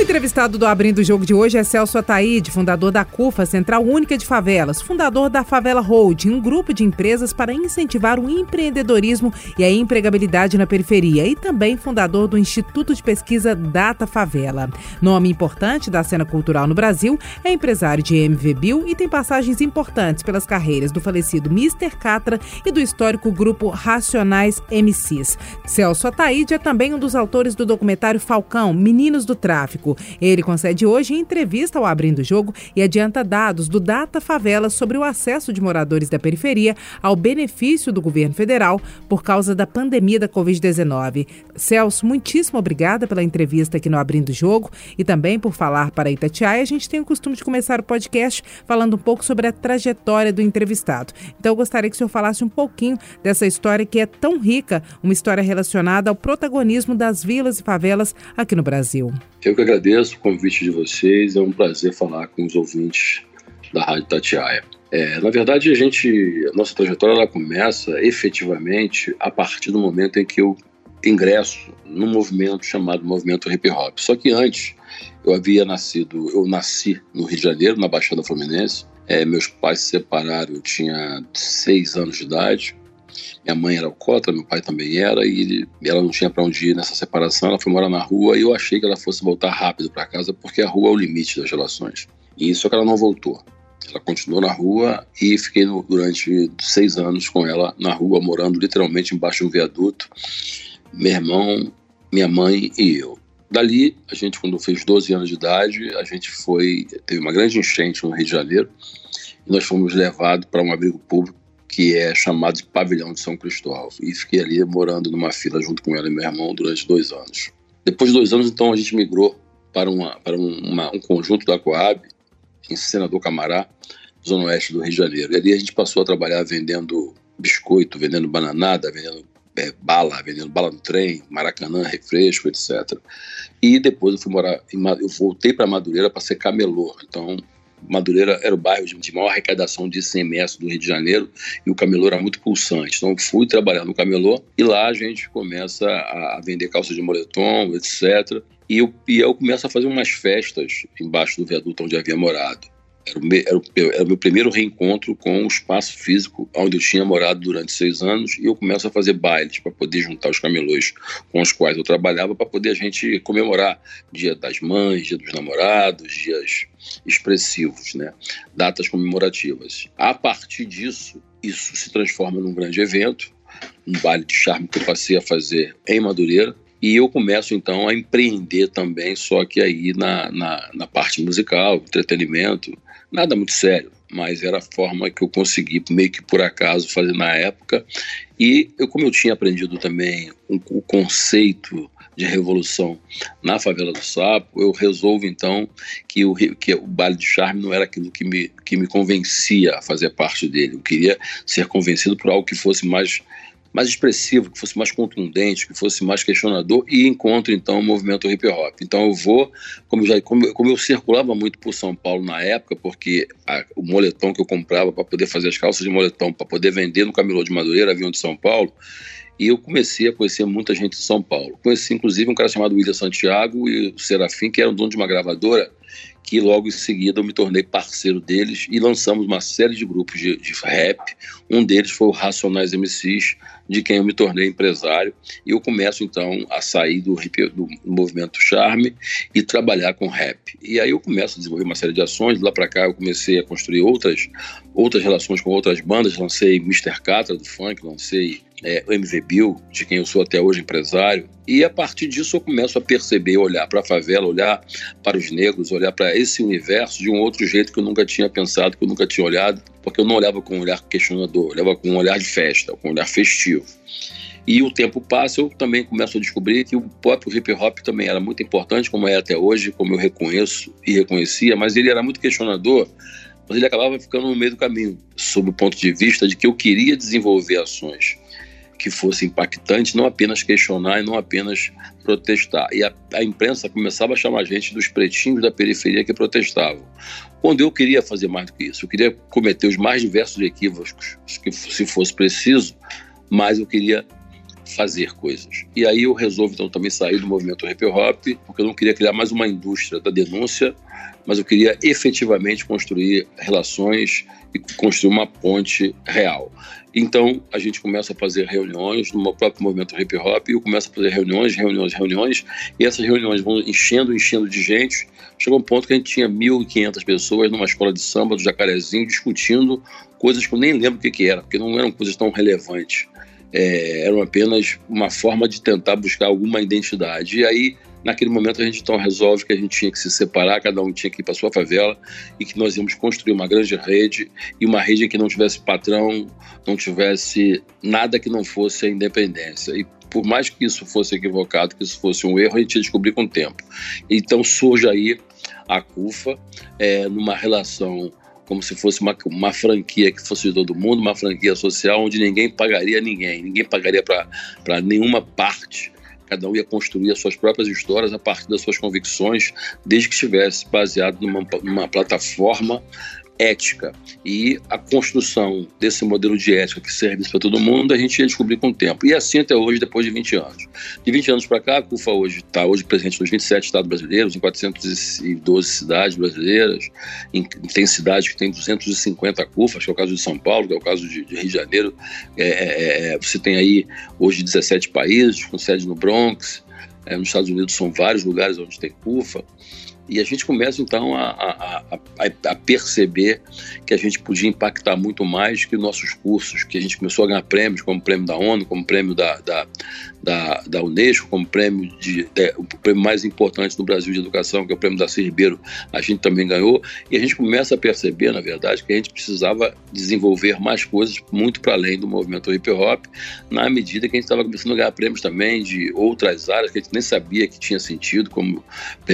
Entrevistado do Abrindo o Jogo de hoje é Celso Ataíde, fundador da CUFA, Central Única de Favelas, fundador da Favela Holding, um grupo de empresas para incentivar o empreendedorismo e a empregabilidade na periferia, e também fundador do Instituto de Pesquisa Data Favela. Nome importante da cena cultural no Brasil, é empresário de MV Bill e tem passagens importantes pelas carreiras do falecido Mr. Catra e do histórico grupo Racionais MCs. Celso Ataíde é também um dos autores do documentário Falcão, Meninos do Tráfico, ele concede hoje entrevista ao Abrindo o Jogo e adianta dados do Data Favela sobre o acesso de moradores da periferia ao benefício do governo federal por causa da pandemia da Covid-19. Celso, muitíssimo obrigada pela entrevista aqui no Abrindo o Jogo e também por falar para Itatiaia. A gente tem o costume de começar o podcast falando um pouco sobre a trajetória do entrevistado. Então eu gostaria que o senhor falasse um pouquinho dessa história que é tão rica, uma história relacionada ao protagonismo das vilas e favelas aqui no Brasil. Eu que agradeço o convite de vocês, é um prazer falar com os ouvintes da Rádio Tatiaia. É, na verdade, a gente, a nossa trajetória ela começa efetivamente a partir do momento em que eu ingresso num movimento chamado Movimento Hip Hop. Só que antes, eu havia nascido, eu nasci no Rio de Janeiro, na Baixada Fluminense. É, meus pais se separaram, eu tinha seis anos de idade. Minha mãe era alcoólatra, meu pai também era, e ele, ela não tinha para onde ir nessa separação. Ela foi morar na rua e eu achei que ela fosse voltar rápido para casa, porque a rua é o limite das relações. E só que ela não voltou. Ela continuou na rua e fiquei no, durante seis anos com ela na rua, morando literalmente embaixo de um viaduto. Meu irmão, minha mãe e eu. Dali, a gente, quando fez 12 anos de idade, a gente foi. Teve uma grande enchente no Rio de Janeiro e nós fomos levados para um abrigo público que é chamado de Pavilhão de São Cristóvão. E fiquei ali morando numa fila junto com ela e meu irmão durante dois anos. Depois de dois anos, então, a gente migrou para, uma, para uma, um conjunto da Coab, em Senador Camará, zona oeste do Rio de Janeiro. E ali a gente passou a trabalhar vendendo biscoito, vendendo bananada, vendendo é, bala, vendendo bala no trem, Maracanã, refresco, etc. E depois eu fui morar, em, eu voltei para Madureira para ser camelô. Então Madureira era o bairro de maior arrecadação de ICMS do Rio de Janeiro e o camelô era muito pulsante. Então fui trabalhar no camelô e lá a gente começa a vender calça de moletom, etc. E eu, e eu começo a fazer umas festas embaixo do viaduto onde havia morado. Era o, meu, era, o, era o meu primeiro reencontro com o espaço físico onde eu tinha morado durante seis anos e eu começo a fazer bailes para poder juntar os camelôs com os quais eu trabalhava para poder a gente comemorar Dia das Mães, Dia dos Namorados, dias expressivos, né? datas comemorativas. A partir disso, isso se transforma num grande evento, um baile de charme que eu passei a fazer em Madureira, e eu começo então a empreender também, só que aí na, na, na parte musical, entretenimento, nada muito sério, mas era a forma que eu consegui, meio que por acaso, fazer na época. E eu, como eu tinha aprendido também um, o conceito de revolução na favela do Sapo, eu resolvo então que o, que o baile de charme não era aquilo que me, que me convencia a fazer parte dele. Eu queria ser convencido por algo que fosse mais mais expressivo, que fosse mais contundente, que fosse mais questionador e encontro então o movimento hip hop. Então eu vou, como já como, como eu circulava muito por São Paulo na época, porque a, o moletom que eu comprava para poder fazer as calças de moletom para poder vender no Camelô de Madureira, avião de São Paulo, e eu comecei a conhecer muita gente de São Paulo. Conheci inclusive um cara chamado William Santiago e o Serafim, que eram dono de uma gravadora que logo em seguida eu me tornei parceiro deles e lançamos uma série de grupos de, de rap. Um deles foi o Racionais MCs, de quem eu me tornei empresário. E eu começo então a sair do, do movimento Charme e trabalhar com rap. E aí eu começo a desenvolver uma série de ações. Lá para cá eu comecei a construir outras, outras relações com outras bandas. Lancei Mr. Catra do funk, lancei é, o MV Bill, de quem eu sou até hoje empresário. E a partir disso eu começo a perceber, olhar para a favela, olhar para os negros, olhar para esse universo de um outro jeito que eu nunca tinha pensado, que eu nunca tinha olhado, porque eu não olhava com um olhar questionador, eu olhava com um olhar de festa, com um olhar festivo. E o tempo passa, eu também começo a descobrir que o próprio hip hop também era muito importante, como é até hoje, como eu reconheço e reconhecia, mas ele era muito questionador, mas ele acabava ficando no meio do caminho, sob o ponto de vista de que eu queria desenvolver ações que fosse impactante, não apenas questionar e não apenas protestar. E a, a, imprensa começava a chamar a gente dos pretinhos da periferia que protestavam. quando eu queria fazer mais do que isso. Eu queria cometer os mais diversos equívocos que se fosse preciso, mas eu queria fazer coisas. E aí eu resolvi então também sair do movimento hip hop, porque eu não queria criar mais uma indústria da denúncia, mas eu queria efetivamente construir relações e construir uma ponte real. Então a gente começa a fazer reuniões no próprio movimento hip hop, e eu começo a fazer reuniões, reuniões, reuniões, e essas reuniões vão enchendo, enchendo de gente. Chegou um ponto que a gente tinha 1.500 pessoas numa escola de samba do Jacarezinho discutindo coisas que eu nem lembro o que, que era, porque não eram coisas tão relevantes é, eram apenas uma forma de tentar buscar alguma identidade. E aí, naquele momento, a gente então resolve que a gente tinha que se separar, cada um tinha que ir para sua favela e que nós íamos construir uma grande rede e uma rede que não tivesse patrão, não tivesse nada que não fosse a independência. E por mais que isso fosse equivocado, que isso fosse um erro, a gente ia descobrir com o tempo. Então surge aí a CUFA, é, numa relação como se fosse uma, uma franquia que fosse de todo mundo, uma franquia social onde ninguém pagaria ninguém, ninguém pagaria para nenhuma parte. Cada um ia construir as suas próprias histórias a partir das suas convicções, desde que estivesse baseado numa, numa plataforma ética. E a construção desse modelo de ética que serve para todo mundo, a gente ia descobrir com o tempo. E assim até hoje, depois de 20 anos. De 20 anos para cá, a CUFA hoje está hoje presente nos 27 estados brasileiros, em 412 cidades brasileiras. Em, tem cidades que tem 250 CUFAs, que é o caso de São Paulo, que é o caso de, de Rio de Janeiro. É, é, é você tem aí hoje 17 países, com sede no Bronx. É, nos Estados Unidos são vários lugares onde tem CUFA. E a gente começa então a, a, a, a, perceber que a gente podia impactar muito mais que nossos cursos, que a gente começou a ganhar prêmios, como prêmio da ONU, como prêmio da, da, da, da Unesco, como prêmio de, de, o prêmio mais importante do Brasil de educação, que é o prêmio da Ribeiro, a gente também ganhou. E a gente começa a perceber, na verdade, que a gente precisava desenvolver mais coisas muito para além do movimento hip hop, na medida que a gente estava começando a ganhar prêmios também de outras áreas que a gente nem sabia que tinha sentido, como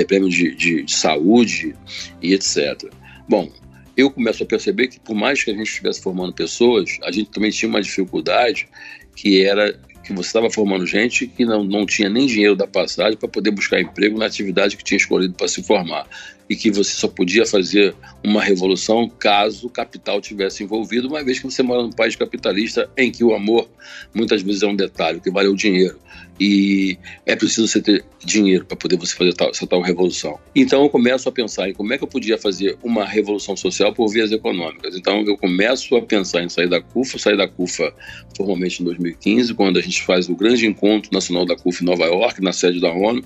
prêmio de, de de, saúde e etc. Bom, eu começo a perceber que por mais que a gente estivesse formando pessoas, a gente também tinha uma dificuldade que era que você estava formando gente que não, não tinha nem dinheiro da passagem para poder buscar emprego na atividade que tinha escolhido para se formar e que você só podia fazer uma revolução caso o capital tivesse envolvido, uma vez que você mora num país capitalista em que o amor muitas vezes é um detalhe, o que vale é o dinheiro. E é preciso você ter dinheiro para poder você fazer tal, essa tal revolução. Então eu começo a pensar em como é que eu podia fazer uma revolução social por vias econômicas. Então eu começo a pensar em sair da CUFA, sair da CUFA formalmente em 2015, quando a gente faz o grande encontro nacional da CUFA em Nova York, na sede da ONU,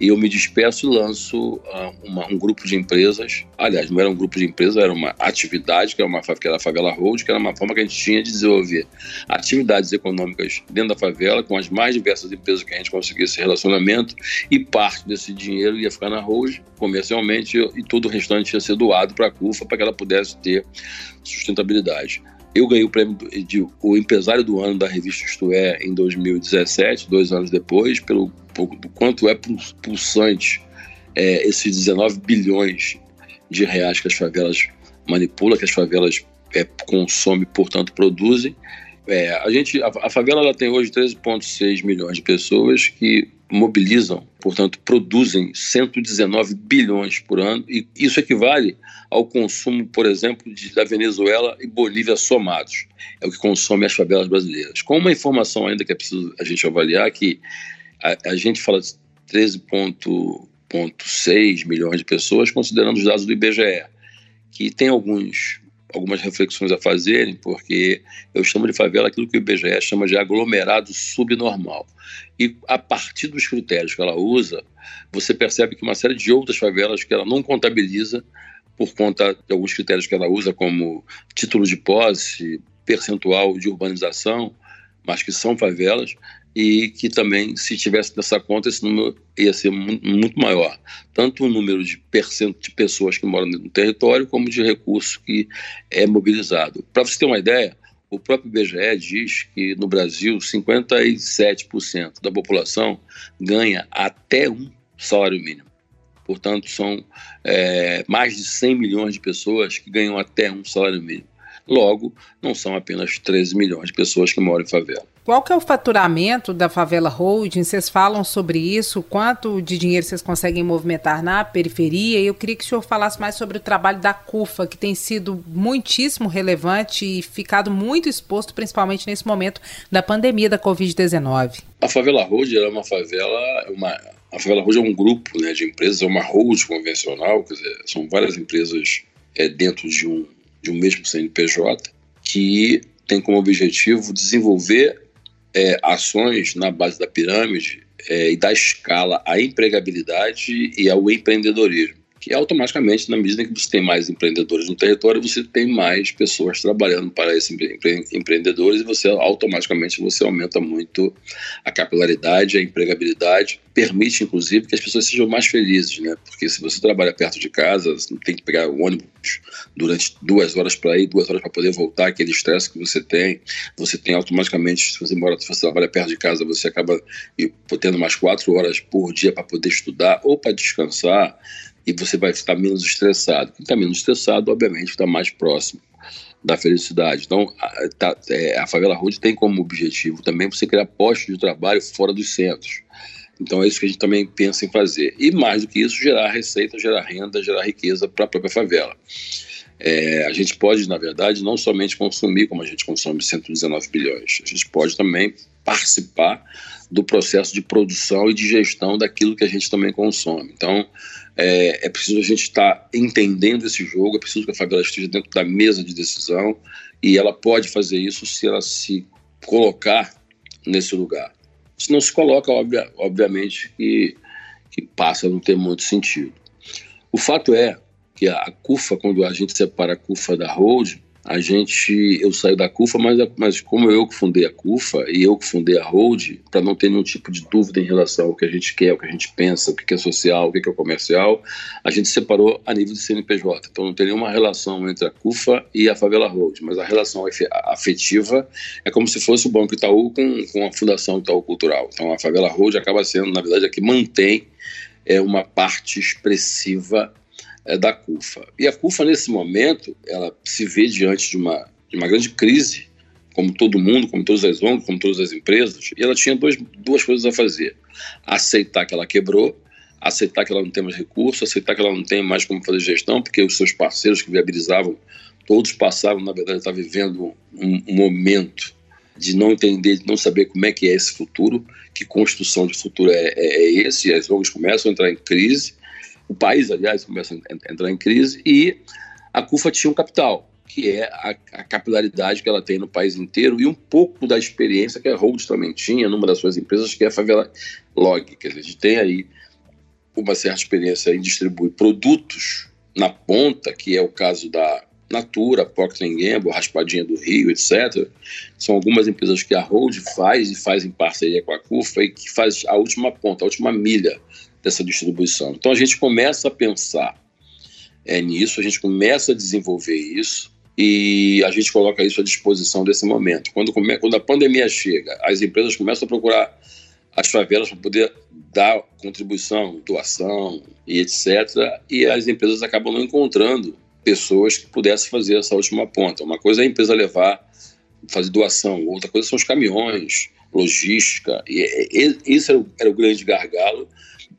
eu me despeço e lanço uh, uma, um grupo de empresas. Aliás, não era um grupo de empresas, era uma atividade, que era, uma, que era a Favela Road, que era uma forma que a gente tinha de desenvolver atividades econômicas dentro da favela, com as mais diversas empresas que a gente conseguisse relacionamento, e parte desse dinheiro ia ficar na Road comercialmente, e todo o restante ia ser doado para a CUFA para que ela pudesse ter sustentabilidade. Eu ganhei o prêmio de o empresário do ano da revista Isto É em 2017, dois anos depois, pelo, do quanto é pulsante é, esses 19 bilhões de reais que as favelas manipulam, que as favelas é, consomem, portanto produzem. É, a gente, a, a favela ela tem hoje 13,6 milhões de pessoas que mobilizam, portanto, produzem 119 bilhões por ano, e isso equivale ao consumo, por exemplo, de, da Venezuela e Bolívia somados. É o que consome as favelas brasileiras. Com uma informação ainda que é preciso a gente avaliar, que a, a gente fala de 13,6 milhões de pessoas, considerando os dados do IBGE, que tem alguns algumas reflexões a fazerem, porque eu chamo de favela aquilo que o IBGE chama de aglomerado subnormal. E a partir dos critérios que ela usa, você percebe que uma série de outras favelas que ela não contabiliza, por conta de alguns critérios que ela usa, como título de posse, percentual de urbanização, mas que são favelas, e que também, se tivesse nessa conta, esse número ia ser muito maior. Tanto o número de, percento de pessoas que moram no território, como de recurso que é mobilizado. Para você ter uma ideia, o próprio IBGE diz que no Brasil 57% da população ganha até um salário mínimo. Portanto, são é, mais de 100 milhões de pessoas que ganham até um salário mínimo. Logo, não são apenas 13 milhões de pessoas que moram em favela. Qual que é o faturamento da Favela Holding? Vocês falam sobre isso? Quanto de dinheiro vocês conseguem movimentar na periferia? Eu queria que o senhor falasse mais sobre o trabalho da CUFA, que tem sido muitíssimo relevante e ficado muito exposto, principalmente nesse momento da pandemia da Covid-19. A Favela Holding é uma favela, uma, a Favela Holding é um grupo né, de empresas, é uma holding convencional, quer dizer, são várias empresas é, dentro de um, de um mesmo CNPJ que tem como objetivo desenvolver é, ações na base da pirâmide é, e dar escala à empregabilidade e ao empreendedorismo que automaticamente, na medida que você tem mais empreendedores no território, você tem mais pessoas trabalhando para esses empre empreendedores e você automaticamente você aumenta muito a capilaridade, a empregabilidade, permite inclusive que as pessoas sejam mais felizes, né? Porque se você trabalha perto de casa, você não tem que pegar o ônibus durante duas horas para ir, duas horas para poder voltar, aquele estresse que você tem, você tem automaticamente, se você mora, se você trabalha perto de casa, você acaba tendo mais quatro horas por dia para poder estudar ou para descansar e você vai estar menos estressado. Quem está menos estressado, obviamente, está mais próximo da felicidade. Então, a, tá, é, a favela Road tem como objetivo também você criar postos de trabalho fora dos centros. Então, é isso que a gente também pensa em fazer. E mais do que isso, gerar receita, gerar renda, gerar riqueza para a própria favela. É, a gente pode, na verdade, não somente consumir como a gente consome 119 bilhões, a gente pode também participar do processo de produção e de gestão daquilo que a gente também consome. Então, é, é preciso a gente estar tá entendendo esse jogo, é preciso que a favela esteja dentro da mesa de decisão e ela pode fazer isso se ela se colocar nesse lugar. Se não se coloca, obvia, obviamente, que, que passa a não ter muito sentido. O fato é que a CUFA, quando a gente separa a CUFA da Hold, a gente, eu saio da CUFA, mas, mas como eu que fundei a CUFA e eu que fundei a Hold, para não ter nenhum tipo de dúvida em relação ao que a gente quer, o que a gente pensa, o que é social, o que é comercial, a gente separou a nível de CNPJ. Então não tem nenhuma relação entre a CUFA e a Favela Hold, mas a relação afetiva é como se fosse o Banco Itaú com, com a Fundação Itaú Cultural. Então a Favela Hold acaba sendo, na verdade, a que mantém é, uma parte expressiva da CUFA. E a CUFA, nesse momento, ela se vê diante de uma, de uma grande crise, como todo mundo, como todas as ONGs, como todas as empresas, e ela tinha dois, duas coisas a fazer. Aceitar que ela quebrou, aceitar que ela não tem mais recursos, aceitar que ela não tem mais como fazer gestão, porque os seus parceiros que viabilizavam, todos passavam, na verdade, estar vivendo um, um momento de não entender, de não saber como é que é esse futuro, que construção de futuro é, é, é esse, e as ONGs começam a entrar em crise, o país, aliás, começa a entrar em crise e a CUFA tinha um capital, que é a, a, capilaridade que ela tem no país inteiro e um pouco da experiência que a Hold também tinha numa das suas empresas, que é a Favela Log. Quer dizer, a gente tem aí uma certa experiência em distribuir produtos na ponta, que é o caso da Natura, Procter Gamble, Raspadinha do Rio, etc. São algumas empresas que a Hold faz e faz em parceria com a CUFA e que faz a última ponta, a última milha dessa distribuição. Então a gente começa a pensar é, nisso, a gente começa a desenvolver isso e a gente coloca isso à disposição desse momento. Quando, come, quando a pandemia chega, as empresas começam a procurar as favelas para poder dar contribuição, doação e etc. E as empresas acabam não encontrando pessoas que pudessem fazer essa última ponta. Uma coisa é a empresa levar, fazer doação, outra coisa são os caminhões, logística. E, e esse era o, era o grande gargalo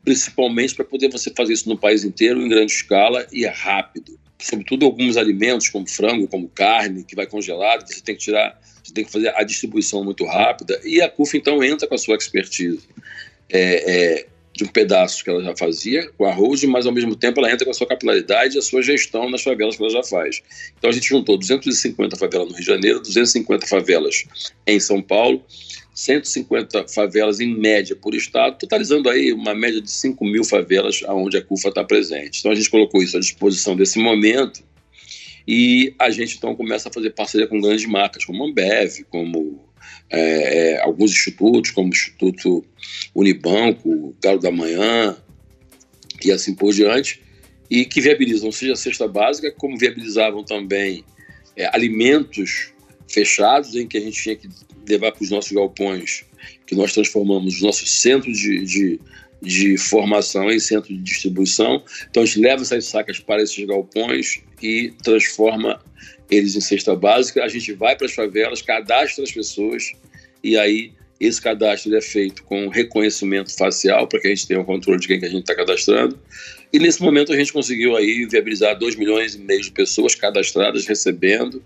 principalmente para poder você fazer isso no país inteiro, em grande escala e rápido. Sobretudo alguns alimentos, como frango, como carne, que vai congelado, você tem que tirar, você tem que fazer a distribuição muito rápida. E a CUF, então, entra com a sua expertise é, é, de um pedaço que ela já fazia com a Rose, mas ao mesmo tempo ela entra com a sua capilaridade e a sua gestão nas favelas que ela já faz. Então a gente juntou 250 favelas no Rio de Janeiro, 250 favelas em São Paulo 150 favelas em média por estado, totalizando aí uma média de 5 mil favelas onde a CUFA está presente. Então a gente colocou isso à disposição desse momento e a gente então começa a fazer parceria com grandes marcas, como Ambev, como é, é, alguns institutos, como o Instituto Unibanco, Galo da Manhã e assim por diante, e que viabilizam seja a cesta básica, como viabilizavam também é, alimentos fechados, em que a gente tinha que levar para os nossos galpões, que nós transformamos os nossos centros de, de, de formação em centro de distribuição. Então a gente leva essas sacas para esses galpões e transforma eles em cesta básica. A gente vai para as favelas, cadastra as pessoas e aí esse cadastro é feito com reconhecimento facial, para que a gente tenha o controle de quem que a gente está cadastrando. E nesse momento a gente conseguiu aí viabilizar 2 milhões e meio de pessoas cadastradas, recebendo,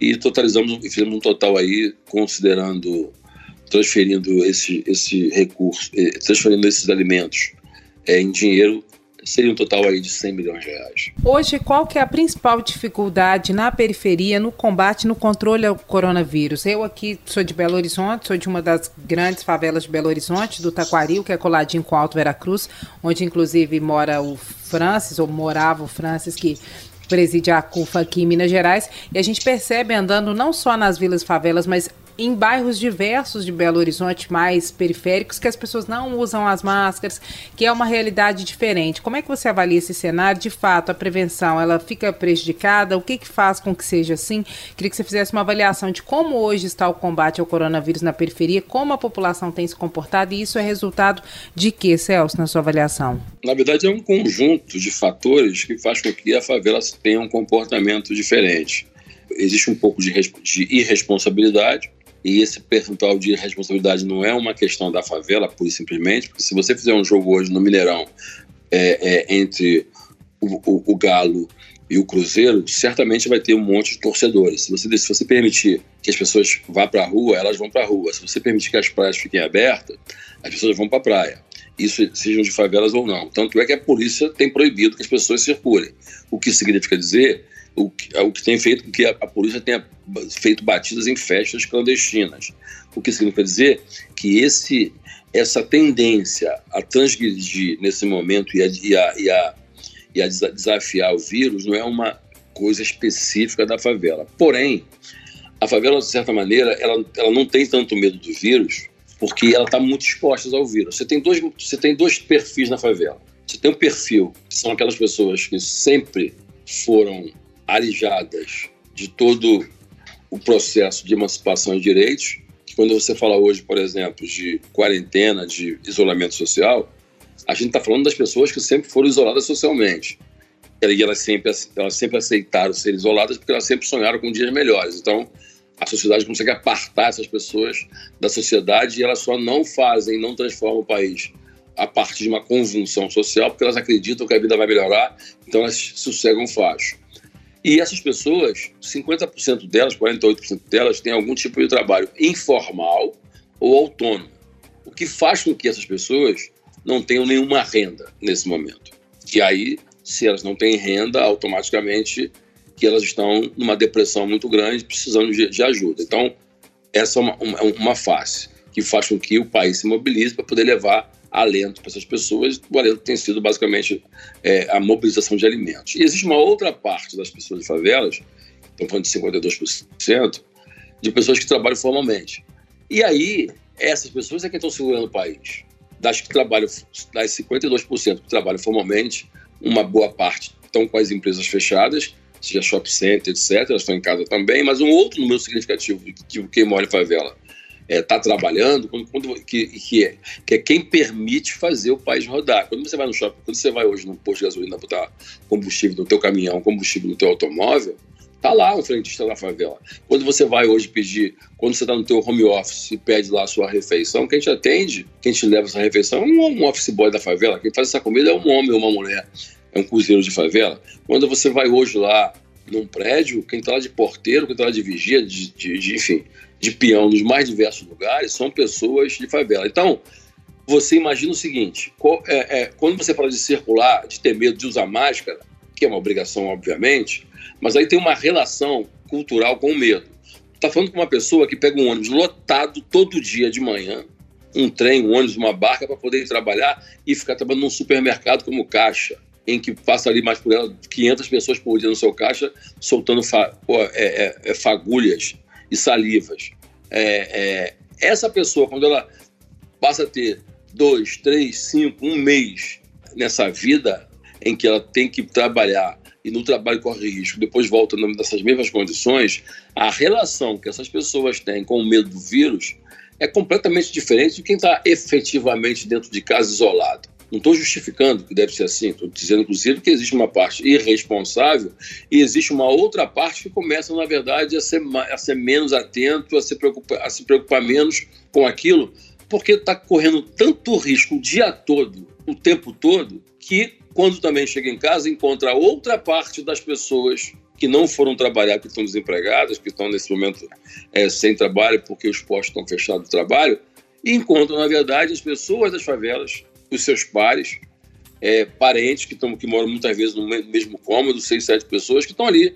e totalizamos, e fizemos um total aí, considerando, transferindo esse, esse recurso, eh, transferindo esses alimentos é, em dinheiro, seria um total aí de 100 milhões de reais. Hoje, qual que é a principal dificuldade na periferia no combate, no controle ao coronavírus? Eu aqui sou de Belo Horizonte, sou de uma das grandes favelas de Belo Horizonte, do Taquaril, que é coladinho com Alto Veracruz, onde inclusive mora o Francis, ou morava o Francis, que preside a CUFA aqui em Minas Gerais, e a gente percebe andando não só nas vilas favelas, mas em bairros diversos de Belo Horizonte, mais periféricos, que as pessoas não usam as máscaras, que é uma realidade diferente. Como é que você avalia esse cenário? De fato, a prevenção, ela fica prejudicada? O que, que faz com que seja assim? Queria que você fizesse uma avaliação de como hoje está o combate ao coronavírus na periferia, como a população tem se comportado, e isso é resultado de quê, Celso, na sua avaliação? Na verdade, é um conjunto de fatores que faz com que a favela tenha um comportamento diferente. Existe um pouco de, de irresponsabilidade, e esse percentual de responsabilidade não é uma questão da favela, pura e simplesmente, porque se você fizer um jogo hoje no Mineirão é, é, entre o, o, o, Galo e o Cruzeiro, certamente vai ter um monte de torcedores. Se você, se você permitir que as pessoas vá para a rua, elas vão para a rua. Se você permitir que as praias fiquem abertas, as pessoas vão para a praia. Isso sejam de favelas ou não. Tanto é que a polícia tem proibido que as pessoas circulem. O que significa dizer o que, o que tem feito com que a, a, polícia tenha feito batidas em festas clandestinas. O que significa dizer que esse, essa tendência a transgredir nesse momento e a, e a, e a, e a desafiar o vírus não é uma coisa específica da favela. Porém, a favela, de certa maneira, ela, ela não tem tanto medo do vírus porque ela está muito exposta ao vírus. Você tem, dois, você tem dois perfis na favela. Você tem um perfil, que são aquelas pessoas que sempre foram alijadas de todo o processo de emancipação de direitos. Quando você fala hoje, por exemplo, de quarentena, de isolamento social, a gente está falando das pessoas que sempre foram isoladas socialmente. E elas sempre, elas sempre aceitaram ser isoladas porque elas sempre sonharam com dias melhores. Então, a sociedade consegue apartar essas pessoas da sociedade e elas só não fazem, não transformam o país a partir de uma convulsão social porque elas acreditam que a vida vai melhorar, então elas sossegam facho. E essas pessoas, 50% delas, 48% delas, têm algum tipo de trabalho informal ou autônomo, o que faz com que essas pessoas não tenham nenhuma renda nesse momento. E aí, se elas não têm renda, automaticamente que elas estão numa depressão muito grande, precisando de, de ajuda. Então, essa é uma, uma, uma face que faz com que o país se mobilize para poder levar alento para essas pessoas. O alento tem sido basicamente é, a mobilização de alimentos. E existe uma outra parte das pessoas de favelas, estamos falando de 52%, de pessoas que trabalham formalmente. E aí, essas pessoas é que estão segurando o país. Das que trabalham, das 52% que trabalham formalmente, uma boa parte estão com as empresas fechadas, seja shopping center, etc. Elas estão em casa também, mas um outro número significativo de quem mora em favela está é, tá trabalhando, quando, quando, que, que, é, que é quem permite fazer o país rodar. Quando você vai no shopping, quando você vai hoje no posto de gasolina botar combustível no teu caminhão, combustível no teu automóvel, tá lá um frentista da favela. Quando você vai hoje pedir, quando você está no teu home office e pede lá a sua refeição, quem te atende, quem te leva essa refeição é um, um office boy da favela. Quem faz essa comida é um homem ou uma mulher, é um cozinheiro de favela. Quando você vai hoje lá num prédio, quem está lá de porteiro, quem está lá de vigia, de, de, de enfim, de peão nos mais diversos lugares são pessoas de favela. Então, você imagina o seguinte: é, é, quando você fala de circular, de ter medo de usar máscara, que é uma obrigação, obviamente, mas aí tem uma relação cultural com o medo. Está falando com uma pessoa que pega um ônibus lotado todo dia de manhã, um trem, um ônibus, uma barca para poder ir trabalhar e ficar trabalhando num supermercado como caixa, em que passa ali mais por ela 500 pessoas por dia no seu caixa, soltando fa pô, é, é, é fagulhas e salivas. É, é, essa pessoa, quando ela passa a ter dois, três, cinco, um mês nessa vida em que ela tem que trabalhar e no trabalho corre risco, depois volta nessas mesmas condições, a relação que essas pessoas têm com o medo do vírus é completamente diferente de quem está efetivamente dentro de casa isolado. Não estou justificando que deve ser assim, estou dizendo, inclusive, que existe uma parte irresponsável e existe uma outra parte que começa, na verdade, a ser, a ser menos atento, a se, preocupar, a se preocupar menos com aquilo, porque está correndo tanto risco o dia todo, o tempo todo, que quando também chega em casa, encontra outra parte das pessoas que não foram trabalhar, que estão desempregadas, que estão nesse momento é, sem trabalho porque os postos estão fechados de trabalho, e encontram, na verdade, as pessoas das favelas, os seus pares, é, parentes que, estão, que moram muitas vezes no mesmo cômodo, seis, sete pessoas, que estão ali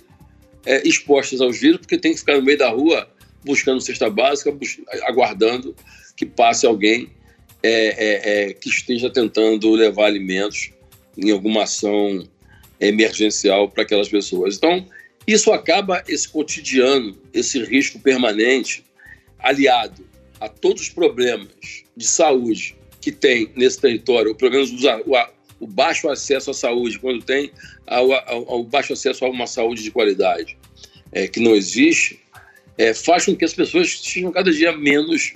é, expostas aos vírus, porque tem que ficar no meio da rua buscando cesta básica, aguardando que passe alguém é, é, é, que esteja tentando levar alimentos em alguma ação emergencial para aquelas pessoas. Então, isso acaba esse cotidiano, esse risco permanente, aliado a todos os problemas de saúde que tem nesse território, ou pelo menos o, o baixo acesso à saúde, quando tem o baixo acesso a uma saúde de qualidade é, que não existe, é, faz com que as pessoas estejam cada dia menos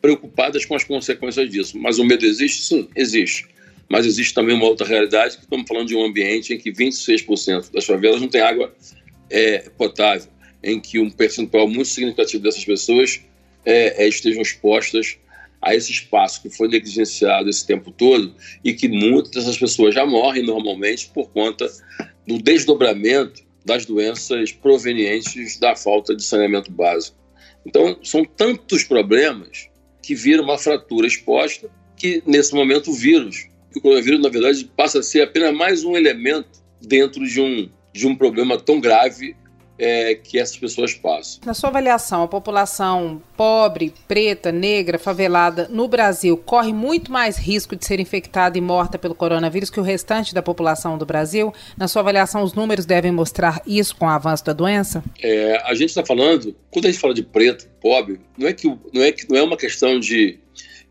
preocupadas com as consequências disso. Mas o medo existe? Sim, existe. Mas existe também uma outra realidade, que estamos falando de um ambiente em que 26% das favelas não tem água é, potável, em que um percentual muito significativo dessas pessoas é, é, estejam expostas a esse espaço que foi negligenciado esse tempo todo e que muitas dessas pessoas já morrem normalmente por conta do desdobramento das doenças provenientes da falta de saneamento básico. Então, são tantos problemas que viram uma fratura exposta que, nesse momento, o vírus, o coronavírus, na verdade, passa a ser apenas mais um elemento dentro de um, de um problema tão grave é, que essas pessoas passam. Na sua avaliação, a população pobre, preta, negra, favelada no Brasil corre muito mais risco de ser infectada e morta pelo coronavírus que o restante da população do Brasil? Na sua avaliação, os números devem mostrar isso com o avanço da doença? É, a gente está falando, quando a gente fala de preto, pobre, não é que não é que não é uma questão de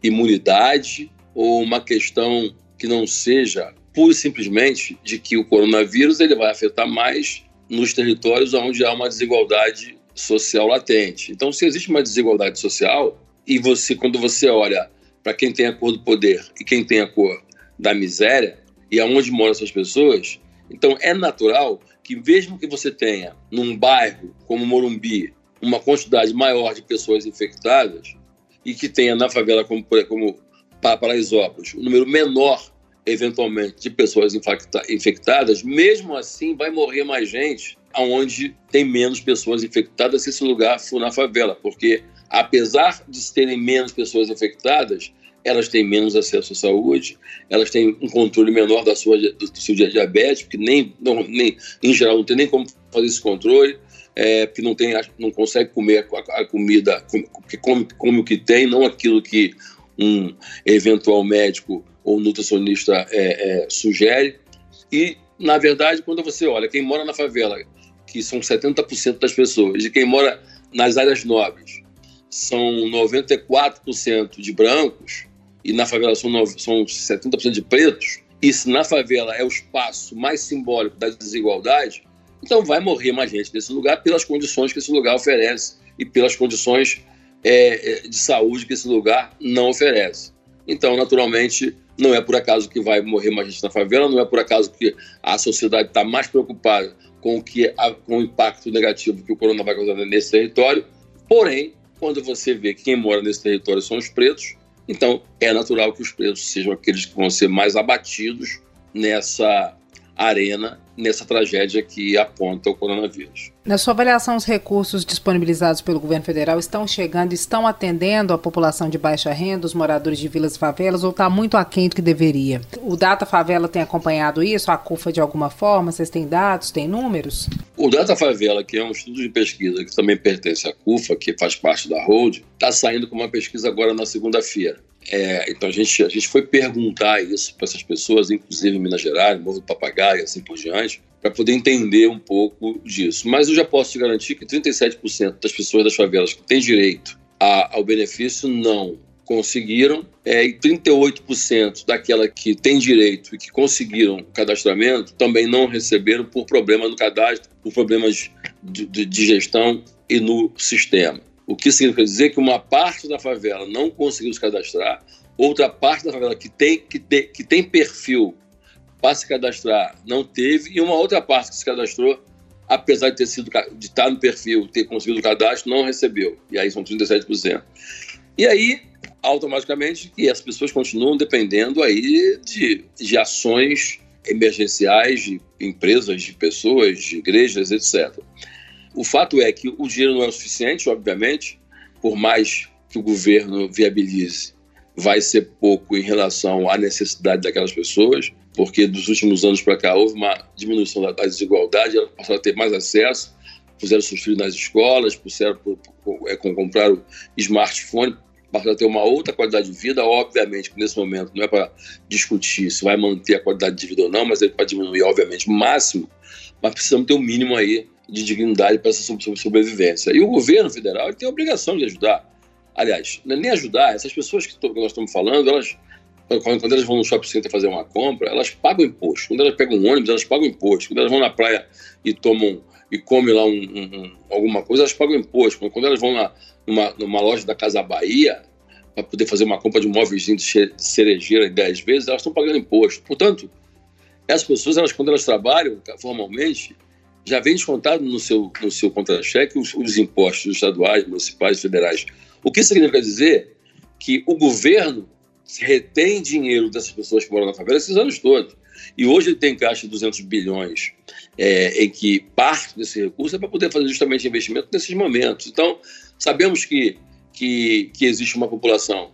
imunidade ou uma questão que não seja pura e simplesmente de que o coronavírus ele vai afetar mais nos territórios onde há uma desigualdade social latente. Então, se existe uma desigualdade social e você, quando você olha para quem tem a cor do poder e quem tem a cor da miséria e aonde moram essas pessoas, então é natural que mesmo que você tenha num bairro como Morumbi uma quantidade maior de pessoas infectadas e que tenha na favela como, como Paraisópolis um número menor eventualmente, de pessoas infectadas, mesmo assim vai morrer mais gente aonde tem menos pessoas infectadas se esse lugar for na favela, porque apesar de terem menos pessoas infectadas, elas têm menos acesso à saúde, elas têm um controle menor da sua, do seu diabetes, que nem, não, nem, em geral não tem nem como fazer esse controle, é, porque não, tem, não consegue comer a, a comida, que come, come o que tem, não aquilo que um eventual médico ou nutricionista é, é, sugere. E, na verdade, quando você olha quem mora na favela, que são 70% das pessoas, e quem mora nas áreas nobres, são 94% de brancos, e na favela são, são 70% de pretos, e se na favela é o espaço mais simbólico da desigualdade, então vai morrer mais gente nesse lugar pelas condições que esse lugar oferece e pelas condições é, é de saúde que esse lugar não oferece. Então, naturalmente, não é por acaso que vai morrer mais gente na favela, não é por acaso que a sociedade está mais preocupada com o, que, com o impacto negativo que o corona vai causar nesse território. Porém, quando você vê que quem mora nesse território são os pretos, então é natural que os pretos sejam aqueles que vão ser mais abatidos nessa arena nessa tragédia que aponta o coronavírus. Na sua avaliação, os recursos disponibilizados pelo governo federal estão chegando, estão atendendo a população de baixa renda, os moradores de vilas e favelas, ou está muito aquém do que deveria? O Data Favela tem acompanhado isso, a CUFA de alguma forma? Vocês têm dados, têm números? O Data Favela, que é um estudo de pesquisa que também pertence à CUFA, que faz parte da Hold, está saindo com uma pesquisa agora na segunda-feira. É, então a gente, a gente foi perguntar isso para essas pessoas, inclusive em Minas Gerais, Morro do Papagaio, assim por diante, para poder entender um pouco disso. Mas eu já posso te garantir que 37% das pessoas das favelas que têm direito a, ao benefício não conseguiram, é, e 38% daquela que tem direito e que conseguiram o cadastramento também não receberam por problema no cadastro, por problemas de, de, de gestão e no sistema. O que significa dizer que uma parte da favela não conseguiu se cadastrar, outra parte da favela que tem, que tem, que tem perfil para se cadastrar não teve, e uma outra parte que se cadastrou, apesar de ter sido de estar no perfil, ter conseguido o cadastro, não recebeu. E aí são 37%. E aí, automaticamente, as pessoas continuam dependendo aí de, de ações emergenciais de empresas, de pessoas, de igrejas, etc. O fato é que o dinheiro não é o suficiente, obviamente, por mais que o governo viabilize, vai ser pouco em relação à necessidade daquelas pessoas, porque dos últimos anos para cá houve uma diminuição da desigualdade, elas passaram a ter mais acesso, puseram seus filhos nas escolas, puseram, é, compraram smartphone, passaram a ter uma outra qualidade de vida. Obviamente que nesse momento não é para discutir se vai manter a qualidade de vida ou não, mas é para diminuir, obviamente, o máximo, mas precisamos ter o um mínimo aí de dignidade para essa sobrevivência. E o governo federal tem a obrigação de ajudar. Aliás, é nem ajudar, essas pessoas que nós estamos falando, elas, quando elas vão no shopping center fazer uma compra, elas pagam imposto. Quando elas pegam um ônibus, elas pagam imposto. Quando elas vão na praia e tomam e comem lá um, um, alguma coisa, elas pagam imposto. Quando elas vão na, numa, numa loja da Casa Bahia para poder fazer uma compra de um móvelzinho de cerejeira em 10 vezes, elas estão pagando imposto. Portanto, essas pessoas, elas, quando elas trabalham formalmente, já vem descontado no seu, no seu contra-cheque os, os, impostos estaduais, municipais federais. O que significa dizer que o governo retém dinheiro dessas pessoas que moram na favela esses anos todos. E hoje ele tem caixa de 200 bilhões, é, em que parte desse recurso é para poder fazer justamente investimento nesses momentos. Então, sabemos que, que, que existe uma população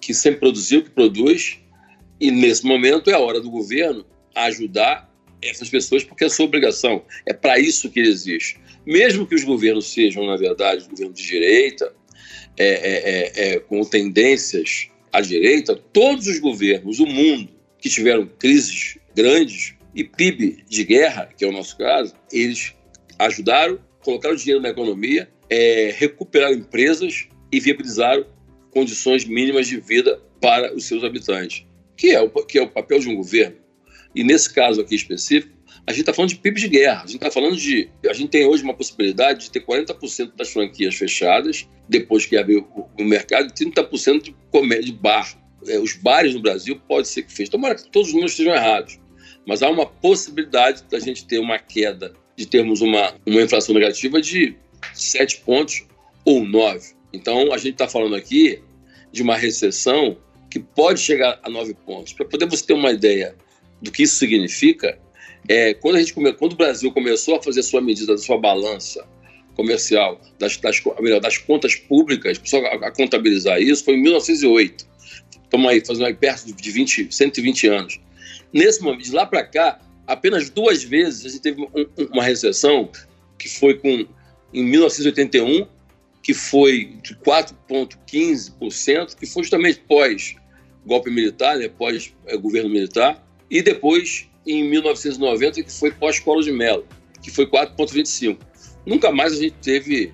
que sempre produziu, que produz, e nesse momento é a hora do governo ajudar essas pessoas porque é sua obrigação. É para isso que ele existe. Mesmo que os governos sejam, na verdade, governos de direita, é, é, é, é, com tendências à direita, todos os governos do mundo que tiveram crises grandes e PIB de guerra, que é o nosso caso, eles ajudaram, colocaram dinheiro na economia, é, recuperaram empresas e viabilizaram condições mínimas de vida para os seus habitantes, que é o, que é o papel de um governo. E nesse caso aqui específico, a gente está falando de PIB de guerra. A gente está falando de. A gente tem hoje uma possibilidade de ter 40% das franquias fechadas, depois que abrir o mercado, e 30% de, comer, de bar. É, os bares no Brasil pode ser que fechem. Tomara que todos os números estejam errados. Mas há uma possibilidade da gente ter uma queda, de termos uma, uma inflação negativa de 7 pontos ou 9. Então, a gente está falando aqui de uma recessão que pode chegar a 9 pontos. Para poder você ter uma ideia do que isso significa, é, quando, a gente come, quando o Brasil começou a fazer sua medida, sua balança comercial, das, das, melhor, das contas públicas, começou a, a, contabilizar isso, foi em 1908. Estamos aí, fazendo aí perto de 20, 120 anos. Nesse momento, de lá para cá, apenas duas vezes a gente teve um, uma recessão, que foi com, em 1981, que foi de 4,15%, que foi justamente pós golpe militar, né, pós é, governo militar, e depois em 1990, que foi pós-Colo de Mello, que foi 4,25. Nunca mais a gente teve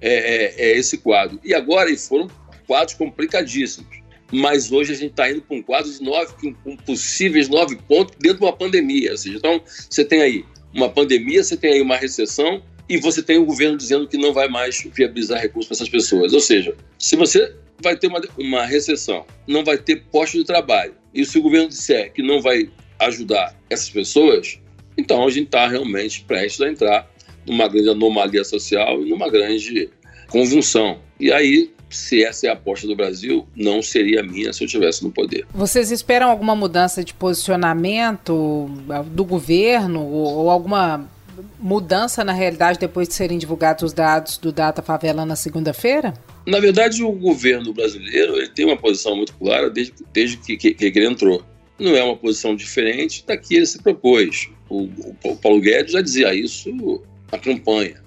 é, é, é, esse quadro. E agora foram quadros complicadíssimos. Mas hoje a gente está indo para um quadro de nove, com possíveis nove pontos dentro de uma pandemia. Ou seja, então você tem aí uma pandemia, você tem aí uma recessão e você tem o governo dizendo que não vai mais viabilizar recursos para essas pessoas. Ou seja, se você vai ter uma, uma recessão, não vai ter posto de trabalho, e se o governo disser que não vai ajudar essas pessoas, então a gente está realmente prestes a entrar numa grande anomalia social e numa grande convulsão. E aí, se essa é a aposta do Brasil, não seria minha se eu estivesse no poder. Vocês esperam alguma mudança de posicionamento do governo ou alguma mudança na realidade depois de serem divulgados os dados do Data Favela na segunda-feira? Na verdade, o governo brasileiro ele tem uma posição muito clara desde, desde que, que, que ele entrou não é uma posição diferente da que ele se propôs. O, o Paulo Guedes já dizia isso na campanha,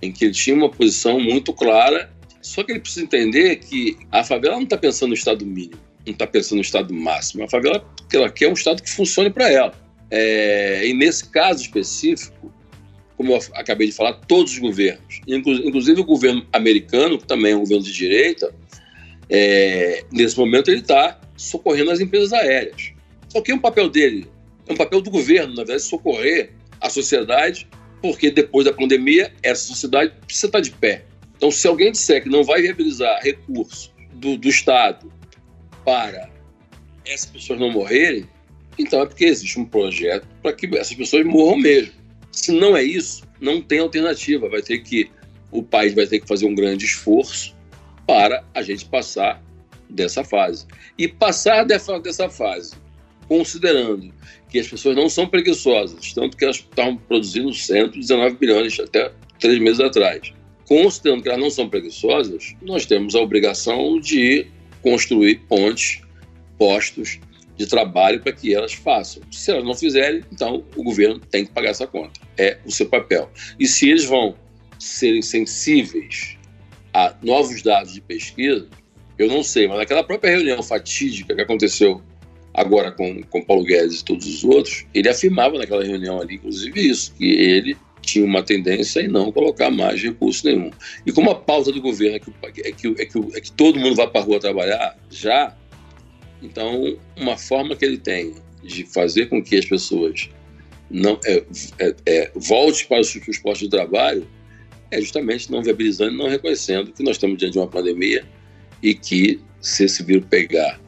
em que ele tinha uma posição muito clara, só que ele precisa entender que a favela não está pensando no estado mínimo, não está pensando no estado máximo. A favela ela quer um estado que funcione para ela. É, e nesse caso específico, como eu acabei de falar, todos os governos, inclusive o governo americano, que também é um governo de direita, é, nesse momento ele está socorrendo as empresas aéreas. Só que é um papel dele, é um papel do governo, na verdade, socorrer a sociedade, porque depois da pandemia, essa sociedade precisa estar de pé. Então, se alguém disser que não vai viabilizar recursos do, do Estado para essas pessoas não morrerem, então é porque existe um projeto para que essas pessoas morram mesmo. Se não é isso, não tem alternativa. Vai ter que o país vai ter que fazer um grande esforço para a gente passar dessa fase. E passar dessa, fase, considerando que as pessoas não são preguiçosas, tanto que elas estavam produzindo 119 bilhões até três meses atrás. Considerando que elas não são preguiçosas, nós temos a obrigação de construir pontes, postos de trabalho para que elas façam. Se elas não fizerem, então o governo tem que pagar essa conta. É o seu papel. E se eles vão serem sensíveis a novos dados de pesquisa, eu não sei, mas naquela própria reunião fatídica que aconteceu agora com, com Paulo Guedes e todos os outros, ele afirmava naquela reunião ali, inclusive isso, que ele tinha uma tendência em não colocar mais recurso nenhum. E como a pauta do governo é que, é que, é que, é que todo mundo vá para a rua trabalhar já, então uma forma que ele tem de fazer com que as pessoas não é, é, é, volte para os, os postos de trabalho é justamente não viabilizando não reconhecendo que nós estamos diante de uma pandemia e que se esse vírus pegar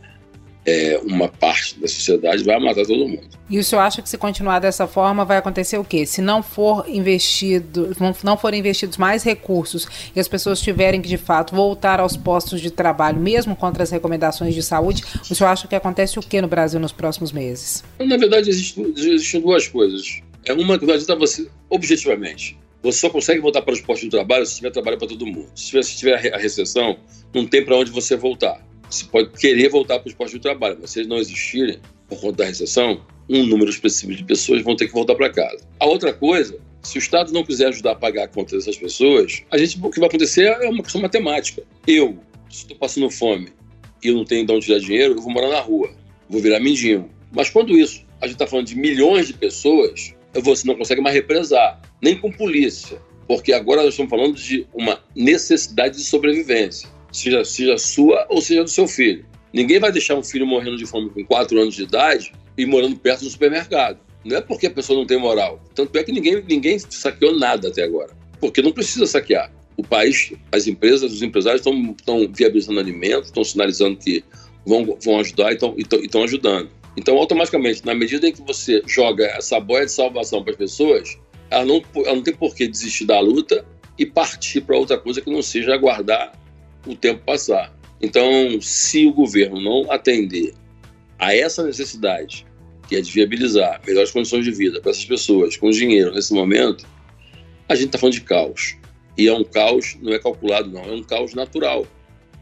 é, uma parte da sociedade, vai matar todo mundo. E o senhor acha que se continuar dessa forma vai acontecer o quê? Se não for investido, não forem investidos mais recursos e as pessoas tiverem que de fato voltar aos postos de trabalho, mesmo contra as recomendações de saúde, o senhor acha que acontece o que no Brasil nos próximos meses? Na verdade, existem, existem duas coisas. É uma que vai adiantar você objetivamente. Você só consegue voltar para os postos de trabalho se tiver trabalho para todo mundo. Se tiver, se tiver a recessão, não tem para onde você voltar. Você pode querer voltar para os postos de trabalho, mas se eles não existirem, por conta da recessão, um número específico de pessoas vão ter que voltar para casa. A outra coisa, se o Estado não quiser ajudar a pagar a conta dessas pessoas, a gente, o que vai acontecer é uma questão matemática. Eu, se estou passando fome e eu não tenho de onde tirar dinheiro, eu vou morar na rua, vou virar mendigo. Mas quando isso, a gente está falando de milhões de pessoas, você não consegue mais represar, nem com polícia, porque agora nós estamos falando de uma necessidade de sobrevivência, seja, seja sua ou seja do seu filho. Ninguém vai deixar um filho morrendo de fome com 4 anos de idade e morando perto do supermercado. Não é porque a pessoa não tem moral. Tanto é que ninguém, ninguém saqueou nada até agora. Porque não precisa saquear. O país, as empresas, os empresários estão viabilizando alimentos, estão sinalizando que vão, vão ajudar e estão ajudando. Então, automaticamente, na medida em que você joga essa boia de salvação para as pessoas, ela não, ela não tem por que desistir da luta e partir para outra coisa que não seja aguardar o tempo passar. Então, se o governo não atender a essa necessidade, que é de viabilizar melhores condições de vida para essas pessoas com dinheiro nesse momento, a gente está falando de caos. E é um caos, não é calculado, não, é um caos natural.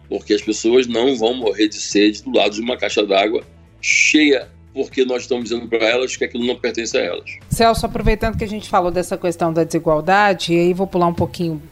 Porque as pessoas não vão morrer de sede do lado de uma caixa d'água cheia porque nós estamos dizendo para elas que aquilo não pertence a elas. Celso, aproveitando que a gente falou dessa questão da desigualdade, e aí vou pular um pouquinho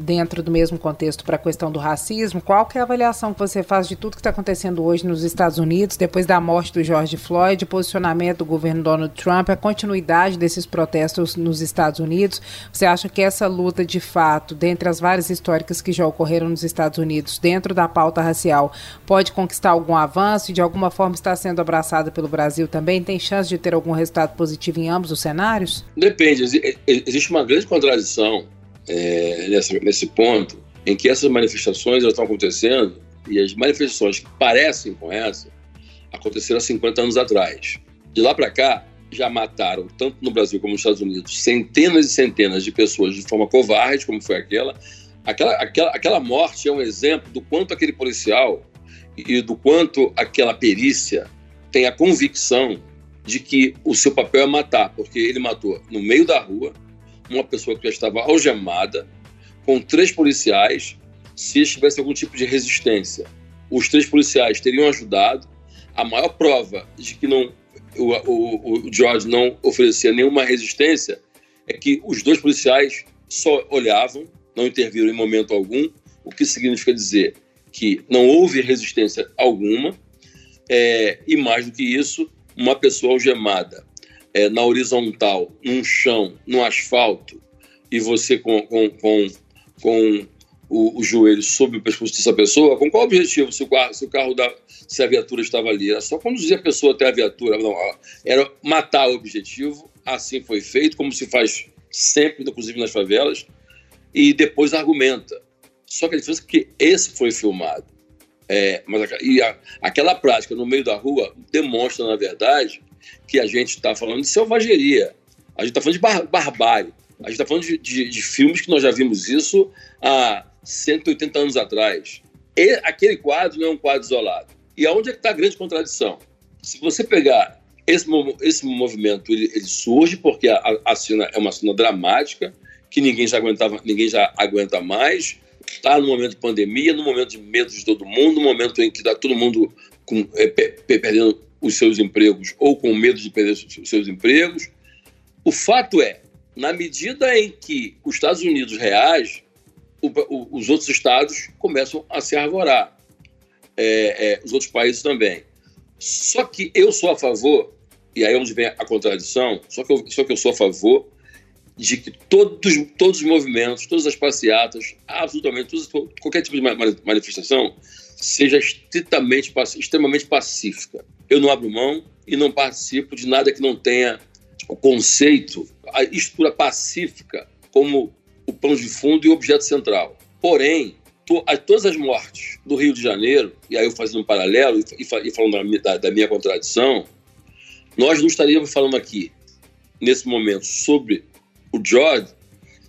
dentro do mesmo contexto para a questão do racismo, qual que é a avaliação que você faz de tudo que está acontecendo hoje nos Estados Unidos, depois da morte do George Floyd, posicionamento do governo Donald Trump, a continuidade desses protestos nos Estados Unidos? Você acha que essa luta, de fato, dentre as várias históricas que já ocorreram nos Estados Unidos, dentro da pauta racial, pode conquistar algum avanço e de alguma forma está sendo abraçada pelo Brasil também? Tem chance de ter algum resultado positivo em ambos os cenários? Depende. Existe uma grande contradição é, nessa, nesse ponto em que essas manifestações estão acontecendo e as manifestações que parecem com essa aconteceram há 50 anos atrás. De lá para cá, já mataram, tanto no Brasil como nos Estados Unidos, centenas e centenas de pessoas de forma covarde, como foi aquela. Aquela, aquela, aquela morte é um exemplo do quanto aquele policial e do quanto aquela perícia tem a convicção de que o seu papel é matar, porque ele matou no meio da rua, uma pessoa que já estava algemada, com três policiais, se tivesse algum tipo de resistência. Os três policiais teriam ajudado. A maior prova de que não, o, o, o George não oferecia nenhuma resistência é que os dois policiais só olhavam, não interviram em momento algum, o que significa dizer que não houve resistência alguma, é, e mais do que isso, uma pessoa algemada é, na horizontal, num chão, no asfalto, e você com, com, com, com o, o, joelho sobre o pescoço dessa pessoa, com qual objetivo? Se o carro, se, o carro da, se a viatura estava ali, era só conduzir a pessoa até a viatura, não, era matar o objetivo, assim foi feito, como se faz sempre, inclusive nas favelas, e depois argumenta. Só que a diferença é que esse foi filmado. É, mas e a, aquela prática no meio da rua demonstra, na verdade, que a gente está falando de selvageria, a gente está falando de bar, barbárie, a gente está falando de, de, de, filmes que nós já vimos isso há 180 anos atrás. E aquele quadro não é um quadro isolado. E aonde é que está a grande contradição? Se você pegar esse, esse movimento, ele, ele surge porque a, a cena é uma cena dramática, que ninguém já aguentava, ninguém já aguenta mais, está no momento de pandemia, no momento de medo de todo mundo, no momento em que está todo mundo com, é, perdendo os seus empregos ou com medo de perder os seus empregos. O fato é, na medida em que os Estados Unidos reagem, o, o, os outros estados começam a se arvorar, é, é, os outros países também. Só que eu sou a favor, e aí é onde vem a contradição, só que eu, só que eu sou a favor de que todos, todos os movimentos, todas as passeatas, absolutamente todos, qualquer tipo de manifestação seja estritamente, extremamente pacífica. Eu não abro mão e não participo de nada que não tenha o conceito, a estrutura pacífica como o pano de fundo e o objeto central. Porém, to, a, todas as mortes do Rio de Janeiro, e aí eu fazendo um paralelo e, e falando da, da minha contradição, nós não estaríamos falando aqui, nesse momento, sobre o George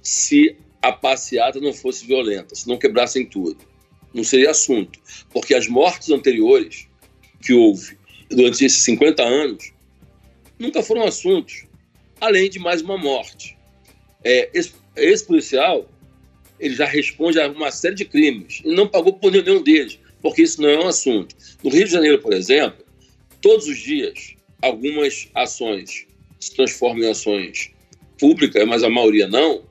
se a passeata não fosse violenta, se não quebrassem tudo. Não seria assunto. Porque as mortes anteriores que houve durante esses 50 anos nunca foram assuntos, além de mais uma morte. É, esse, esse policial ele já responde a uma série de crimes e não pagou por nenhum deles, porque isso não é um assunto. No Rio de Janeiro, por exemplo, todos os dias algumas ações se transformam em ações pública, mas a maioria não,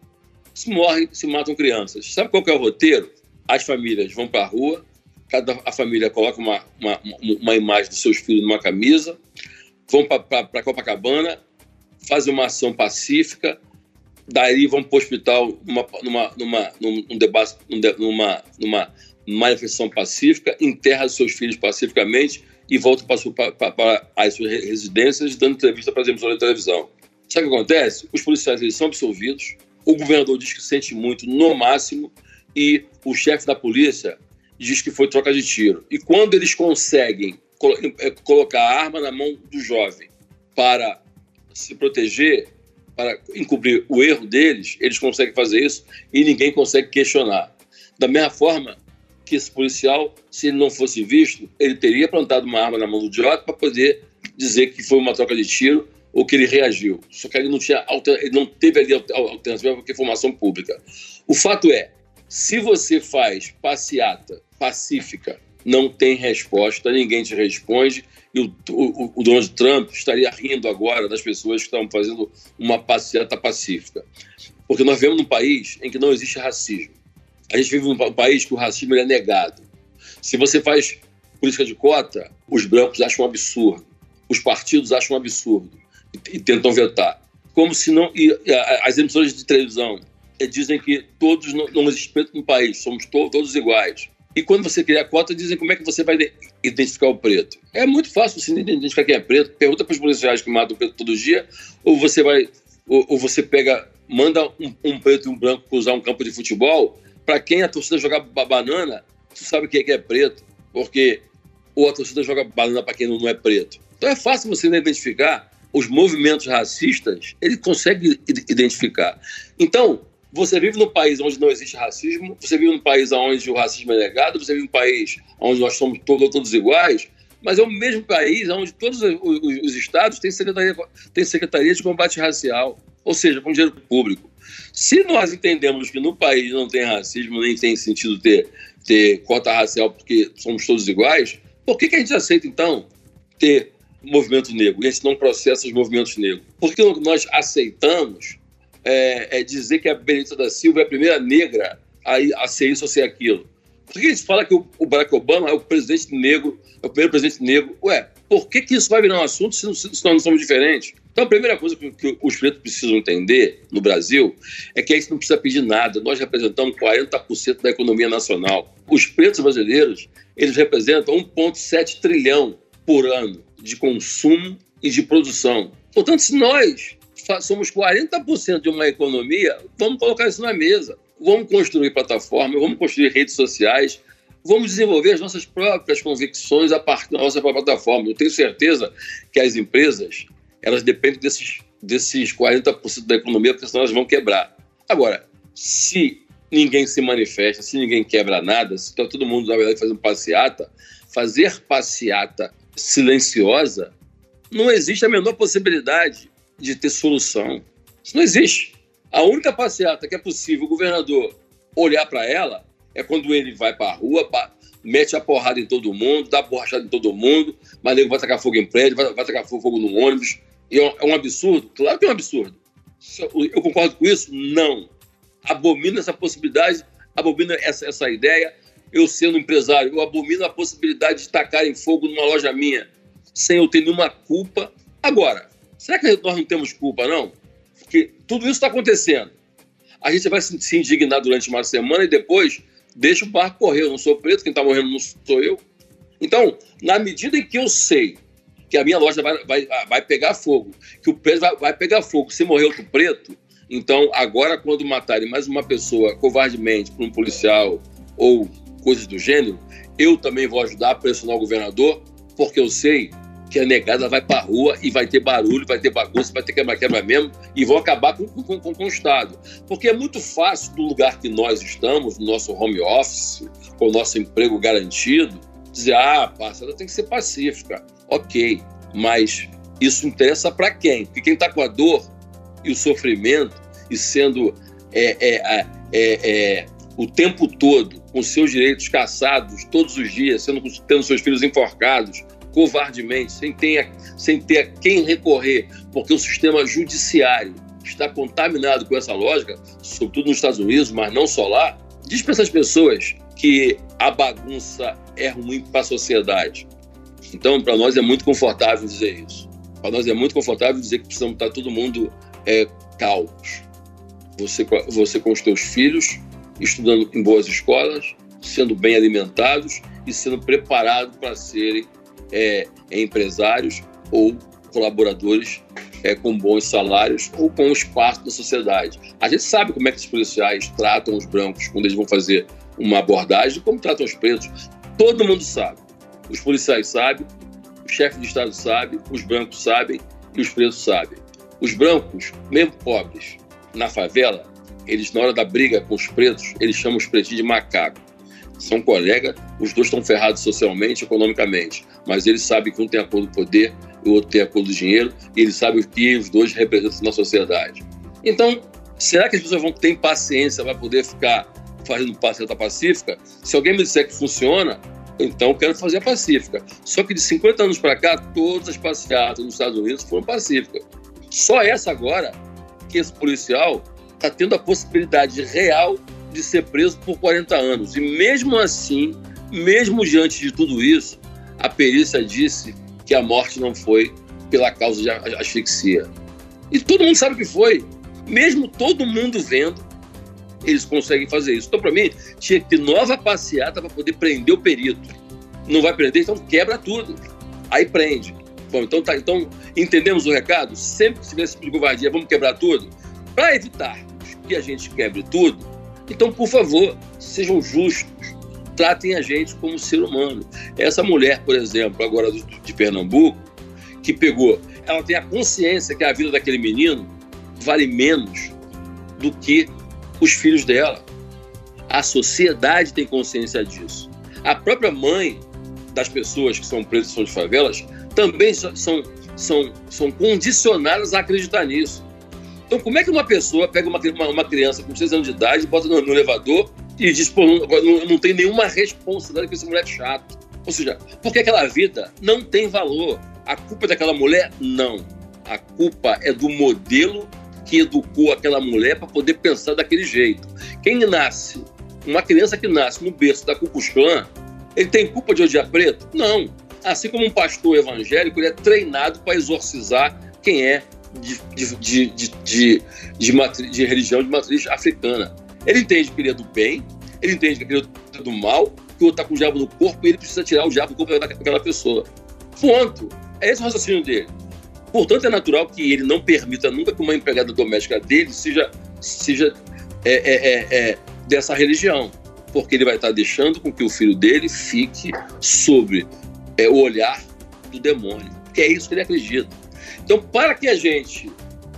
se morrem, se matam crianças. Sabe qual é o roteiro? As famílias vão para a rua, cada a família coloca uma, uma, uma imagem dos seus filhos numa camisa, vão para Copacabana, fazem uma ação pacífica, daí vão para o hospital numa, numa, numa, num debate, numa, numa manifestação pacífica, enterra seus filhos pacificamente e para, para as suas residências dando entrevista para as emissoras de televisão. Sabe o que acontece? Os policiais eles são absolvidos, o governador diz que sente muito, no máximo, e o chefe da polícia diz que foi troca de tiro. E quando eles conseguem é, colocar a arma na mão do jovem para se proteger, para encobrir o erro deles, eles conseguem fazer isso e ninguém consegue questionar. Da mesma forma que esse policial, se ele não fosse visto, ele teria plantado uma arma na mão do idiota para poder dizer que foi uma troca de tiro ou que ele reagiu. Só que ele não, tinha ele não teve ali alternativa porque informação pública. O fato é, se você faz passeata pacífica, não tem resposta, ninguém te responde, e o, o, o Donald Trump estaria rindo agora das pessoas que estão fazendo uma passeata pacífica. Porque nós vivemos num país em que não existe racismo. A gente vive num país que o racismo é negado. Se você faz política de cota, os brancos acham um absurdo, os partidos acham um absurdo e, tentam vetar. Como se não. E, as emissoras de televisão dizem que todos não, existe preto no país, somos to, todos iguais. E quando você cria a cota, dizem como é que você vai identificar o preto. É muito fácil você identificar quem é preto. Pergunta para os policiais que matam o preto todo dia, ou você vai, ou, ou você pega, manda um, um, preto e um branco cruzar um campo de futebol. Para quem a torcida jogar banana, tu sabe quem é que é preto, porque ou a torcida joga banana para quem não é preto. Então é fácil você identificar os movimentos racistas, ele consegue identificar. Então, você vive num país onde não existe racismo, você vive num país onde o racismo é negado, você vive num país onde nós somos todos, todos iguais, mas é o mesmo país onde todos os, os, os estados têm secretaria, têm secretaria de combate racial, ou seja, com dinheiro público. Se nós entendemos que no país não tem racismo, nem tem sentido ter, ter cota racial porque somos todos iguais, por que, que a gente aceita, então, ter movimento negro e a gente não processa os movimentos negros? Porque nós aceitamos é, é dizer que a Benedita da Silva é a primeira negra a, a ser isso ou ser aquilo? Por que a gente fala que o, o Barack Obama é o presidente negro, é o primeiro presidente negro? Ué, por que, que isso vai virar um assunto se, se nós não somos diferentes? Então, a primeira coisa que, que, os pretos precisam entender no Brasil é que a gente não precisa pedir nada. Nós representamos 40% da economia nacional. Os pretos brasileiros, eles representam 1,7 trilhão por ano de consumo e de produção. Portanto, se nós somos 40% de uma economia, vamos colocar isso na mesa. Vamos construir plataformas, vamos construir redes sociais, vamos desenvolver as nossas próprias convicções a partir da nossa própria plataforma. Eu tenho certeza que as empresas, elas dependem desses, desses 40% da economia, porque senão elas vão quebrar. Agora, se ninguém se manifesta, se ninguém quebra nada, se está todo mundo, na verdade, fazendo passeata, fazer passeata silenciosa, não existe a menor possibilidade de ter solução. Isso não existe. A única passeata que é possível o governador olhar para ela é quando ele vai para a rua, mete a porrada em todo mundo, dá borrachada em todo mundo, mas ele vai tacar fogo em prédio, vai, vai tacar fogo no ônibus. E é um absurdo? Claro que é um absurdo. Eu concordo com isso? Não. Abomino essa possibilidade, abomino essa, essa ideia. Eu, sendo empresário, eu abomino a possibilidade de tacar em fogo numa loja minha sem eu ter nenhuma culpa. Agora, será que nós não temos culpa, não? Porque tudo isso está acontecendo. A gente vai se indignar durante uma semana e depois deixa o barco correr. Eu não sou preto, quem está morrendo não sou eu. Então, na medida em que eu sei que a minha loja vai, vai, vai pegar fogo, que o preto vai, vai pegar fogo, se morrer outro preto, então agora quando matarem mais uma pessoa covardemente por um policial ou coisas do gênero, eu também vou ajudar a pressionar o governador, porque eu sei que a negada vai para rua e vai ter barulho, vai ter bagunça, vai ter quebra-quebra mesmo e vão acabar com, com, com, com, o Estado. Porque é muito fácil, do lugar que nós estamos, no nosso home office, com o nosso emprego garantido, dizer: ah, a parcela tem que ser pacífica. Ok, mas isso interessa para quem? Porque quem está com a dor e o sofrimento e sendo é, é, é, é, o tempo todo com seus direitos caçados todos os dias, sendo, tendo seus filhos enforcados, covardemente, sem ter, sem ter a quem recorrer, porque o sistema judiciário está contaminado com essa lógica, sobretudo nos Estados Unidos, mas não só lá, diz para essas pessoas que a bagunça é ruim para a sociedade. Então, para nós é muito confortável dizer isso. Para nós é muito confortável dizer que precisamos estar todo mundo é, calmos. Você, você com os teus filhos, estudando em boas escolas, sendo bem alimentados e sendo preparados para serem é, empresários ou colaboradores é, com bons salários ou com espaço na sociedade. A gente sabe como é que os policiais tratam os brancos quando eles vão fazer uma abordagem, como tratam os pretos. Todo mundo sabe. Os policiais sabem, o chefe de Estado sabe, os brancos sabem e os pretos sabem. Os brancos, mesmo pobres, na favela, eles, na hora da briga com os pretos, eles chamam os pretos de macaco são colegas, os dois estão ferrados socialmente, economicamente, mas eles sabem que um tem acordo do poder o outro tem acordo do dinheiro, e eles sabem o que os dois representam na sociedade. Então, será que as pessoas vão ter paciência para poder ficar fazendo passeata pacífica? Se alguém me disser que funciona, então eu quero fazer a pacífica. Só que de 50 anos para cá, todas as passeatas nos Estados Unidos foram pacíficas. Só essa agora, que esse policial está tendo a possibilidade real de ser preso por 40 anos. E mesmo assim, mesmo diante de tudo isso, a perícia disse que a morte não foi pela causa de asfixia. E todo mundo sabe que foi. Mesmo todo mundo vendo, eles conseguem fazer isso. Então, para mim, tinha que ter nova passeata para poder prender o perito. Não vai prender, então quebra tudo. Aí prende. Bom, então, tá, então entendemos o recado? Sempre que tiver esse tipo de covardia, vamos quebrar tudo? Para evitar que a gente quebre tudo, então, por favor, sejam justos, tratem a gente como ser humano. Essa mulher, por exemplo, agora de Pernambuco, que pegou, ela tem a consciência que a vida daquele menino vale menos do que os filhos dela. A sociedade tem consciência disso. A própria mãe das pessoas que são presas de favelas também são, são, são condicionadas a acreditar nisso. Então, como é que uma pessoa pega uma, uma, uma criança com 6 anos de idade, bota no, no elevador e diz, pô, não, não, não tem nenhuma responsabilidade com esse moleque chato? Ou seja, porque aquela vida não tem valor. A culpa é daquela mulher? Não. A culpa é do modelo que educou aquela mulher para poder pensar daquele jeito. Quem nasce, uma criança que nasce no berço da Cucusclã, ele tem culpa de odiar preto? Não. Assim como um pastor evangélico, ele é treinado para exorcizar quem é de, de, de, de, de, de religião de matriz africana. Ele entende que ele é do bem, ele entende que ele é do mal, que o outro está com o diabo no corpo e ele precisa tirar o diabo do corpo daquela pessoa. Ponto. É esse o raciocínio dele. Portanto, é natural que ele não permita nunca que uma empregada doméstica dele seja, seja é, é, é, é dessa religião. porque ele vai estar deixando com que o filho dele fique sobre é, o olhar do demônio, que é isso que ele acredita. Então, para que a gente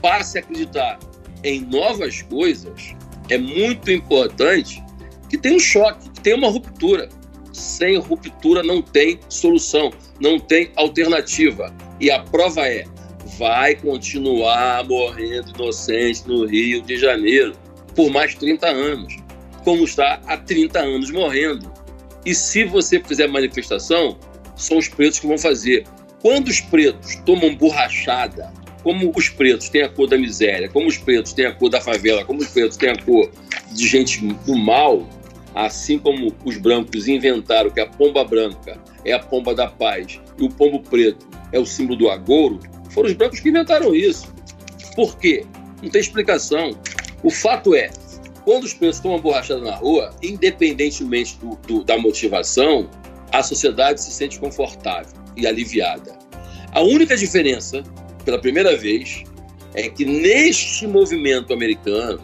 passe a acreditar em novas coisas, é muito importante que tenha um choque, que tenha uma ruptura. Sem ruptura não tem solução, não tem alternativa. E a prova é: vai continuar morrendo inocente no Rio de Janeiro por mais 30 anos, como está há 30 anos morrendo. E se você fizer manifestação, são os pretos que vão fazer. Quando os pretos tomam borrachada, como os pretos têm a cor da miséria, como os pretos têm a cor da favela, como os pretos têm a cor de gente do mal, assim como os brancos inventaram que a pomba branca é a pomba da paz e o pombo preto é o símbolo do agouro, foram os brancos que inventaram isso. Por quê? Não tem explicação. O fato é, quando os pretos tomam borrachada na rua, independentemente do, do, da motivação, a sociedade se sente confortável e aliviada. A única diferença, pela primeira vez, é que neste movimento americano,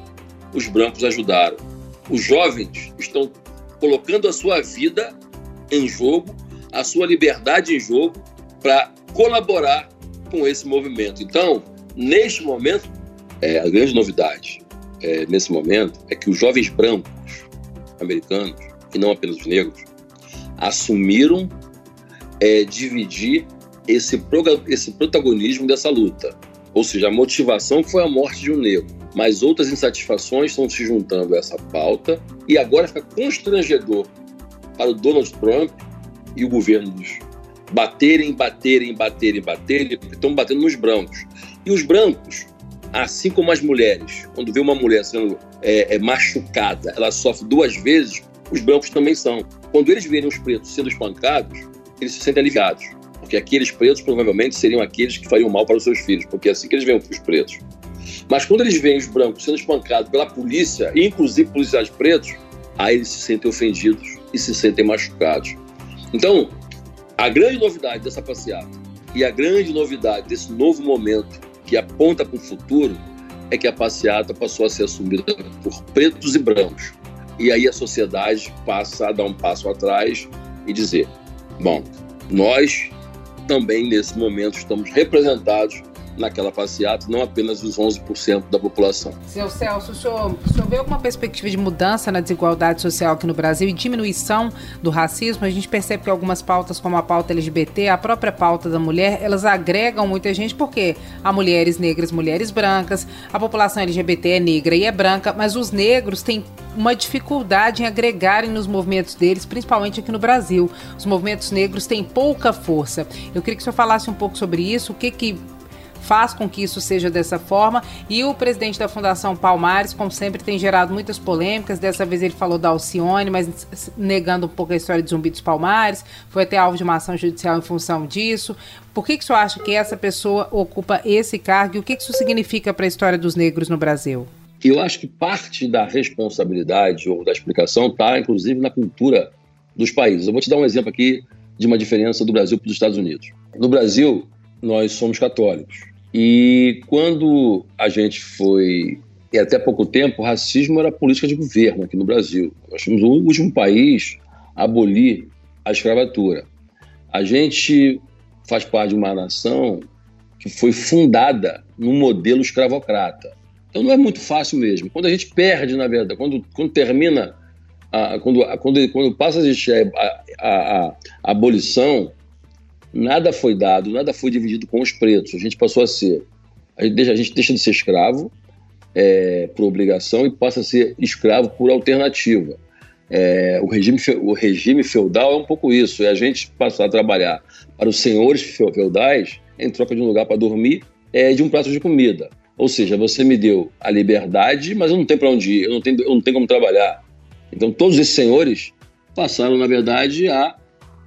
os brancos ajudaram. Os jovens estão colocando a sua vida em jogo, a sua liberdade em jogo, para colaborar com esse movimento. Então, neste momento, é, a grande novidade é, nesse momento é que os jovens brancos americanos, e não apenas os negros, assumiram é, dividir esse, esse protagonismo dessa luta. Ou seja, a motivação foi a morte de um negro, mas outras insatisfações estão se juntando a essa pauta e agora fica constrangedor para o Donald Trump e o governo dos baterem, baterem, baterem, baterem, estão batendo nos brancos. E os brancos, assim como as mulheres, quando vê uma mulher sendo é, é, machucada, ela sofre duas vezes, os brancos também são. Quando eles verem os pretos sendo espancados, eles se sentem aliviados. Porque aqueles pretos provavelmente seriam aqueles que fariam mal para os seus filhos, porque é assim que eles veem os pretos. Mas quando eles veem os brancos sendo espancados pela polícia, inclusive policiais pretos, aí eles se sentem ofendidos e se sentem machucados. Então, a grande novidade dessa passeata e a grande novidade desse novo momento que aponta para o futuro é que a passeata passou a ser assumida por pretos e brancos. E aí a sociedade passa a dar um passo atrás e dizer: bom, nós também nesse momento estamos representados naquela passeata, não apenas os 11% da população. Seu Celso, o senhor, o senhor vê alguma perspectiva de mudança na desigualdade social aqui no Brasil e diminuição do racismo? A gente percebe que algumas pautas, como a pauta LGBT, a própria pauta da mulher, elas agregam muita gente, porque há mulheres negras, mulheres brancas, a população LGBT é negra e é branca, mas os negros têm uma dificuldade em agregarem nos movimentos deles, principalmente aqui no Brasil. Os movimentos negros têm pouca força. Eu queria que o senhor falasse um pouco sobre isso, o que que faz com que isso seja dessa forma. E o presidente da Fundação Palmares, como sempre, tem gerado muitas polêmicas. Dessa vez ele falou da Alcione, mas negando um pouco a história de Zumbi dos Palmares. Foi até alvo de uma ação judicial em função disso. Por que, que o senhor acha que essa pessoa ocupa esse cargo e o que, que isso significa para a história dos negros no Brasil? Eu acho que parte da responsabilidade ou da explicação está, inclusive, na cultura dos países. Eu vou te dar um exemplo aqui de uma diferença do Brasil para os Estados Unidos. No Brasil, nós somos católicos. E quando a gente foi, e até pouco tempo, o racismo era política de governo aqui no Brasil. Nós fomos o último país a abolir a escravatura. A gente faz parte de uma nação que foi fundada num modelo escravocrata. Então não é muito fácil mesmo. Quando a gente perde, na verdade, quando, quando termina, a, quando, quando, quando passa a existir a, a, a, a abolição, nada foi dado, nada foi dividido com os pretos. A gente passou a ser, a gente deixa, a gente deixa de ser escravo é, por obrigação e passa a ser escravo por alternativa. É, o, regime, o regime feudal é um pouco isso, é a gente passar a trabalhar para os senhores feudais em troca de um lugar para dormir é, de um prato de comida. Ou seja, você me deu a liberdade, mas eu não tenho para onde ir, eu não tenho, eu não tenho como trabalhar. Então, todos esses senhores passaram, na verdade, a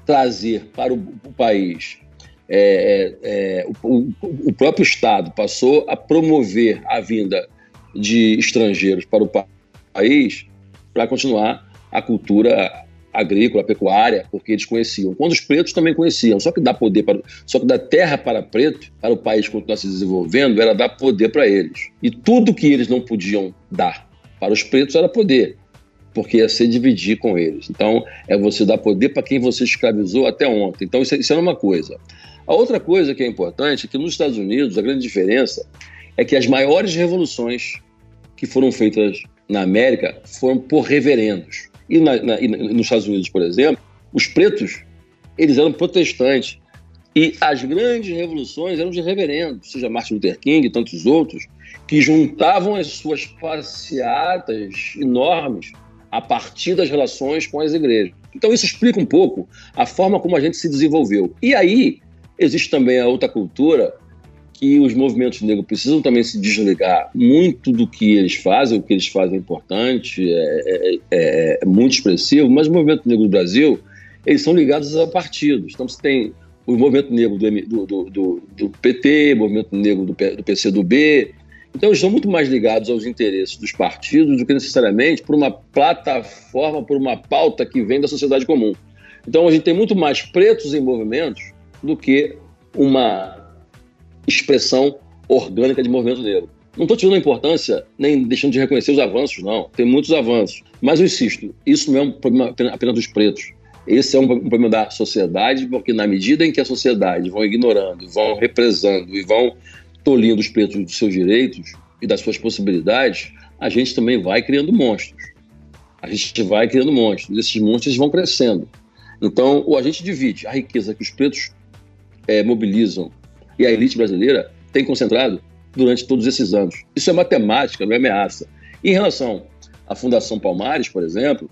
trazer para o, o país. É, é, é o, o, próprio Estado passou a promover a vinda de estrangeiros para o país para continuar a cultura agrícola, pecuária, porque eles conheciam. Quando os pretos também conheciam, só que dar poder para, só que dar terra para preto, para o país continuar se desenvolvendo, era dar poder para eles. E tudo que eles não podiam dar para os pretos era poder porque ia ser dividir com eles. Então, é você dar poder para quem você escravizou até ontem. Então, isso, isso era uma coisa. A outra coisa que é importante é que nos Estados Unidos, a grande diferença é que as maiores revoluções que foram feitas na América foram por reverendos. E, na, na, e nos Estados Unidos, por exemplo, os pretos, eles eram protestantes. E as grandes revoluções eram de reverendos, seja Martin Luther King e tantos outros, que juntavam as suas passeatas enormes a partir das relações com as igrejas. Então isso explica um pouco a forma como a gente se desenvolveu. E aí existe também a outra cultura que os movimentos negros precisam também se desligar muito do que eles fazem, o que eles fazem é importante, é, é, é, é muito expressivo, mas o movimento negro do Brasil, eles são ligados a partidos. Então você tem o movimento negro do, do, do, do PT, o movimento negro do, do PCdoB, então, eles estão muito mais ligados aos interesses dos partidos do que necessariamente por uma plataforma, por uma pauta que vem da sociedade comum. Então, a gente tem muito mais pretos em movimentos do que uma expressão orgânica de movimento negro. Não estou tirando a importância, nem deixando de reconhecer os avanços, não. Tem muitos avanços. Mas eu insisto, isso não é um problema apenas dos pretos. Esse é um problema da sociedade, porque na medida em que a sociedade vão ignorando, vão represando e vão tolindo os pretos dos seus direitos e das suas possibilidades, a gente também vai criando monstros. A gente vai criando monstros. Esses monstros vão crescendo. Então, ou a gente divide a riqueza que os pretos é, mobilizam e a elite brasileira tem concentrado durante todos esses anos. Isso é matemática, não é ameaça. Em relação à Fundação Palmares, por exemplo,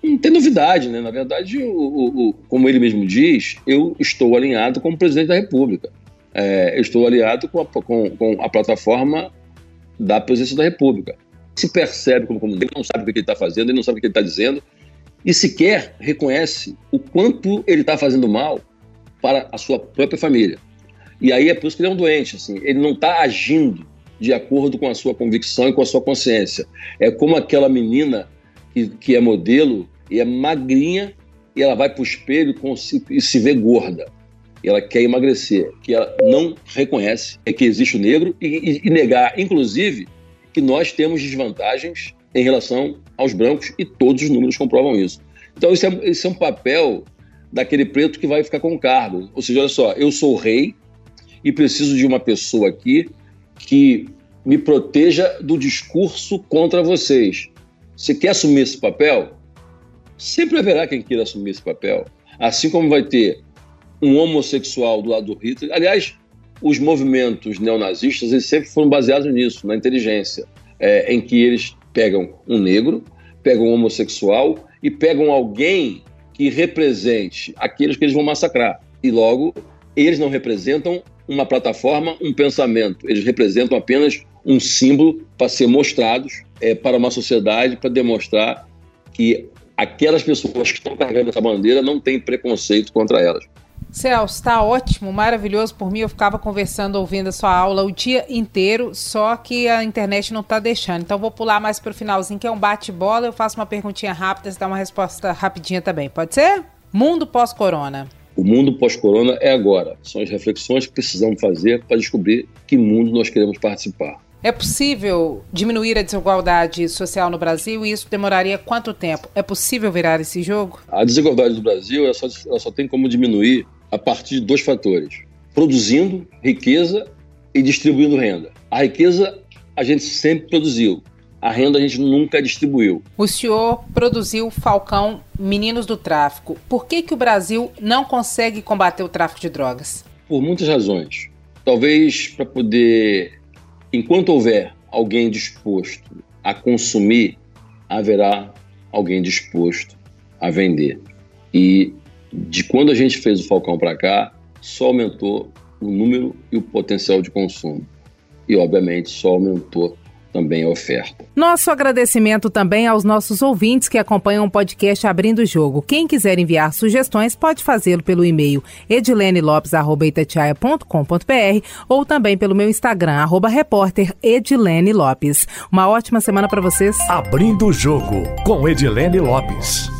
não tem novidade, né? Na verdade, o, o, o, como ele mesmo diz, eu estou alinhado como presidente da República é, eu estou aliado com a, com, com a, plataforma da presidência da República. Se percebe como comunidade, ele não sabe o que ele está fazendo, ele não sabe o que ele está dizendo, e sequer reconhece o quanto ele está fazendo mal para a sua própria família. E aí é por isso que ele é um doente, assim, ele não está agindo de acordo com a sua convicção e com a sua consciência. É como aquela menina que, que é modelo e é magrinha e ela vai para o espelho e se vê gorda e ela quer emagrecer, que ela não reconhece é que existe o negro e, e, negar, inclusive, que nós temos desvantagens em relação aos brancos e todos os números comprovam isso. Então, isso é, isso é um papel daquele preto que vai ficar com o cargo. Ou seja, olha só, eu sou rei e preciso de uma pessoa aqui que me proteja do discurso contra vocês. Você quer assumir esse papel? Sempre haverá quem queira assumir esse papel. Assim como vai ter um homossexual do lado do Hitler. Aliás, os movimentos neonazistas eles sempre foram baseados nisso, na inteligência, é, em que eles pegam um negro, pegam um homossexual e pegam alguém que represente aqueles que eles vão massacrar. E logo, eles não representam uma plataforma, um pensamento, eles representam apenas um símbolo para ser mostrados é, para uma sociedade, para demonstrar que aquelas pessoas que estão carregando essa bandeira não têm preconceito contra elas. Celso, está ótimo, maravilhoso por mim. Eu ficava conversando, ouvindo a sua aula o dia inteiro, só que a internet não está deixando. Então vou pular mais para o finalzinho, que é um bate-bola. Eu faço uma perguntinha rápida, você dá uma resposta rapidinha também. Pode ser? Mundo pós-corona. O mundo pós-corona é agora. São as reflexões que precisamos fazer para descobrir que mundo nós queremos participar. É possível diminuir a desigualdade social no Brasil e isso demoraria quanto tempo? É possível virar esse jogo? A desigualdade do Brasil ela só, ela só tem como diminuir a partir de dois fatores: produzindo riqueza e distribuindo renda. A riqueza a gente sempre produziu, a renda a gente nunca distribuiu. O senhor produziu Falcão Meninos do Tráfico. Por que, que o Brasil não consegue combater o tráfico de drogas? Por muitas razões. Talvez para poder, enquanto houver alguém disposto a consumir, haverá alguém disposto a vender. E de quando a gente fez o Falcão para cá, só aumentou o número e o potencial de consumo. E, obviamente, só aumentou também a oferta. Nosso agradecimento também aos nossos ouvintes que acompanham o podcast Abrindo o Jogo. Quem quiser enviar sugestões pode fazê-lo pelo e-mail edilenelopes.com.br ou também pelo meu Instagram, arroba repórter Edilene Lopes. Uma ótima semana para vocês. Abrindo o Jogo com Edilene Lopes.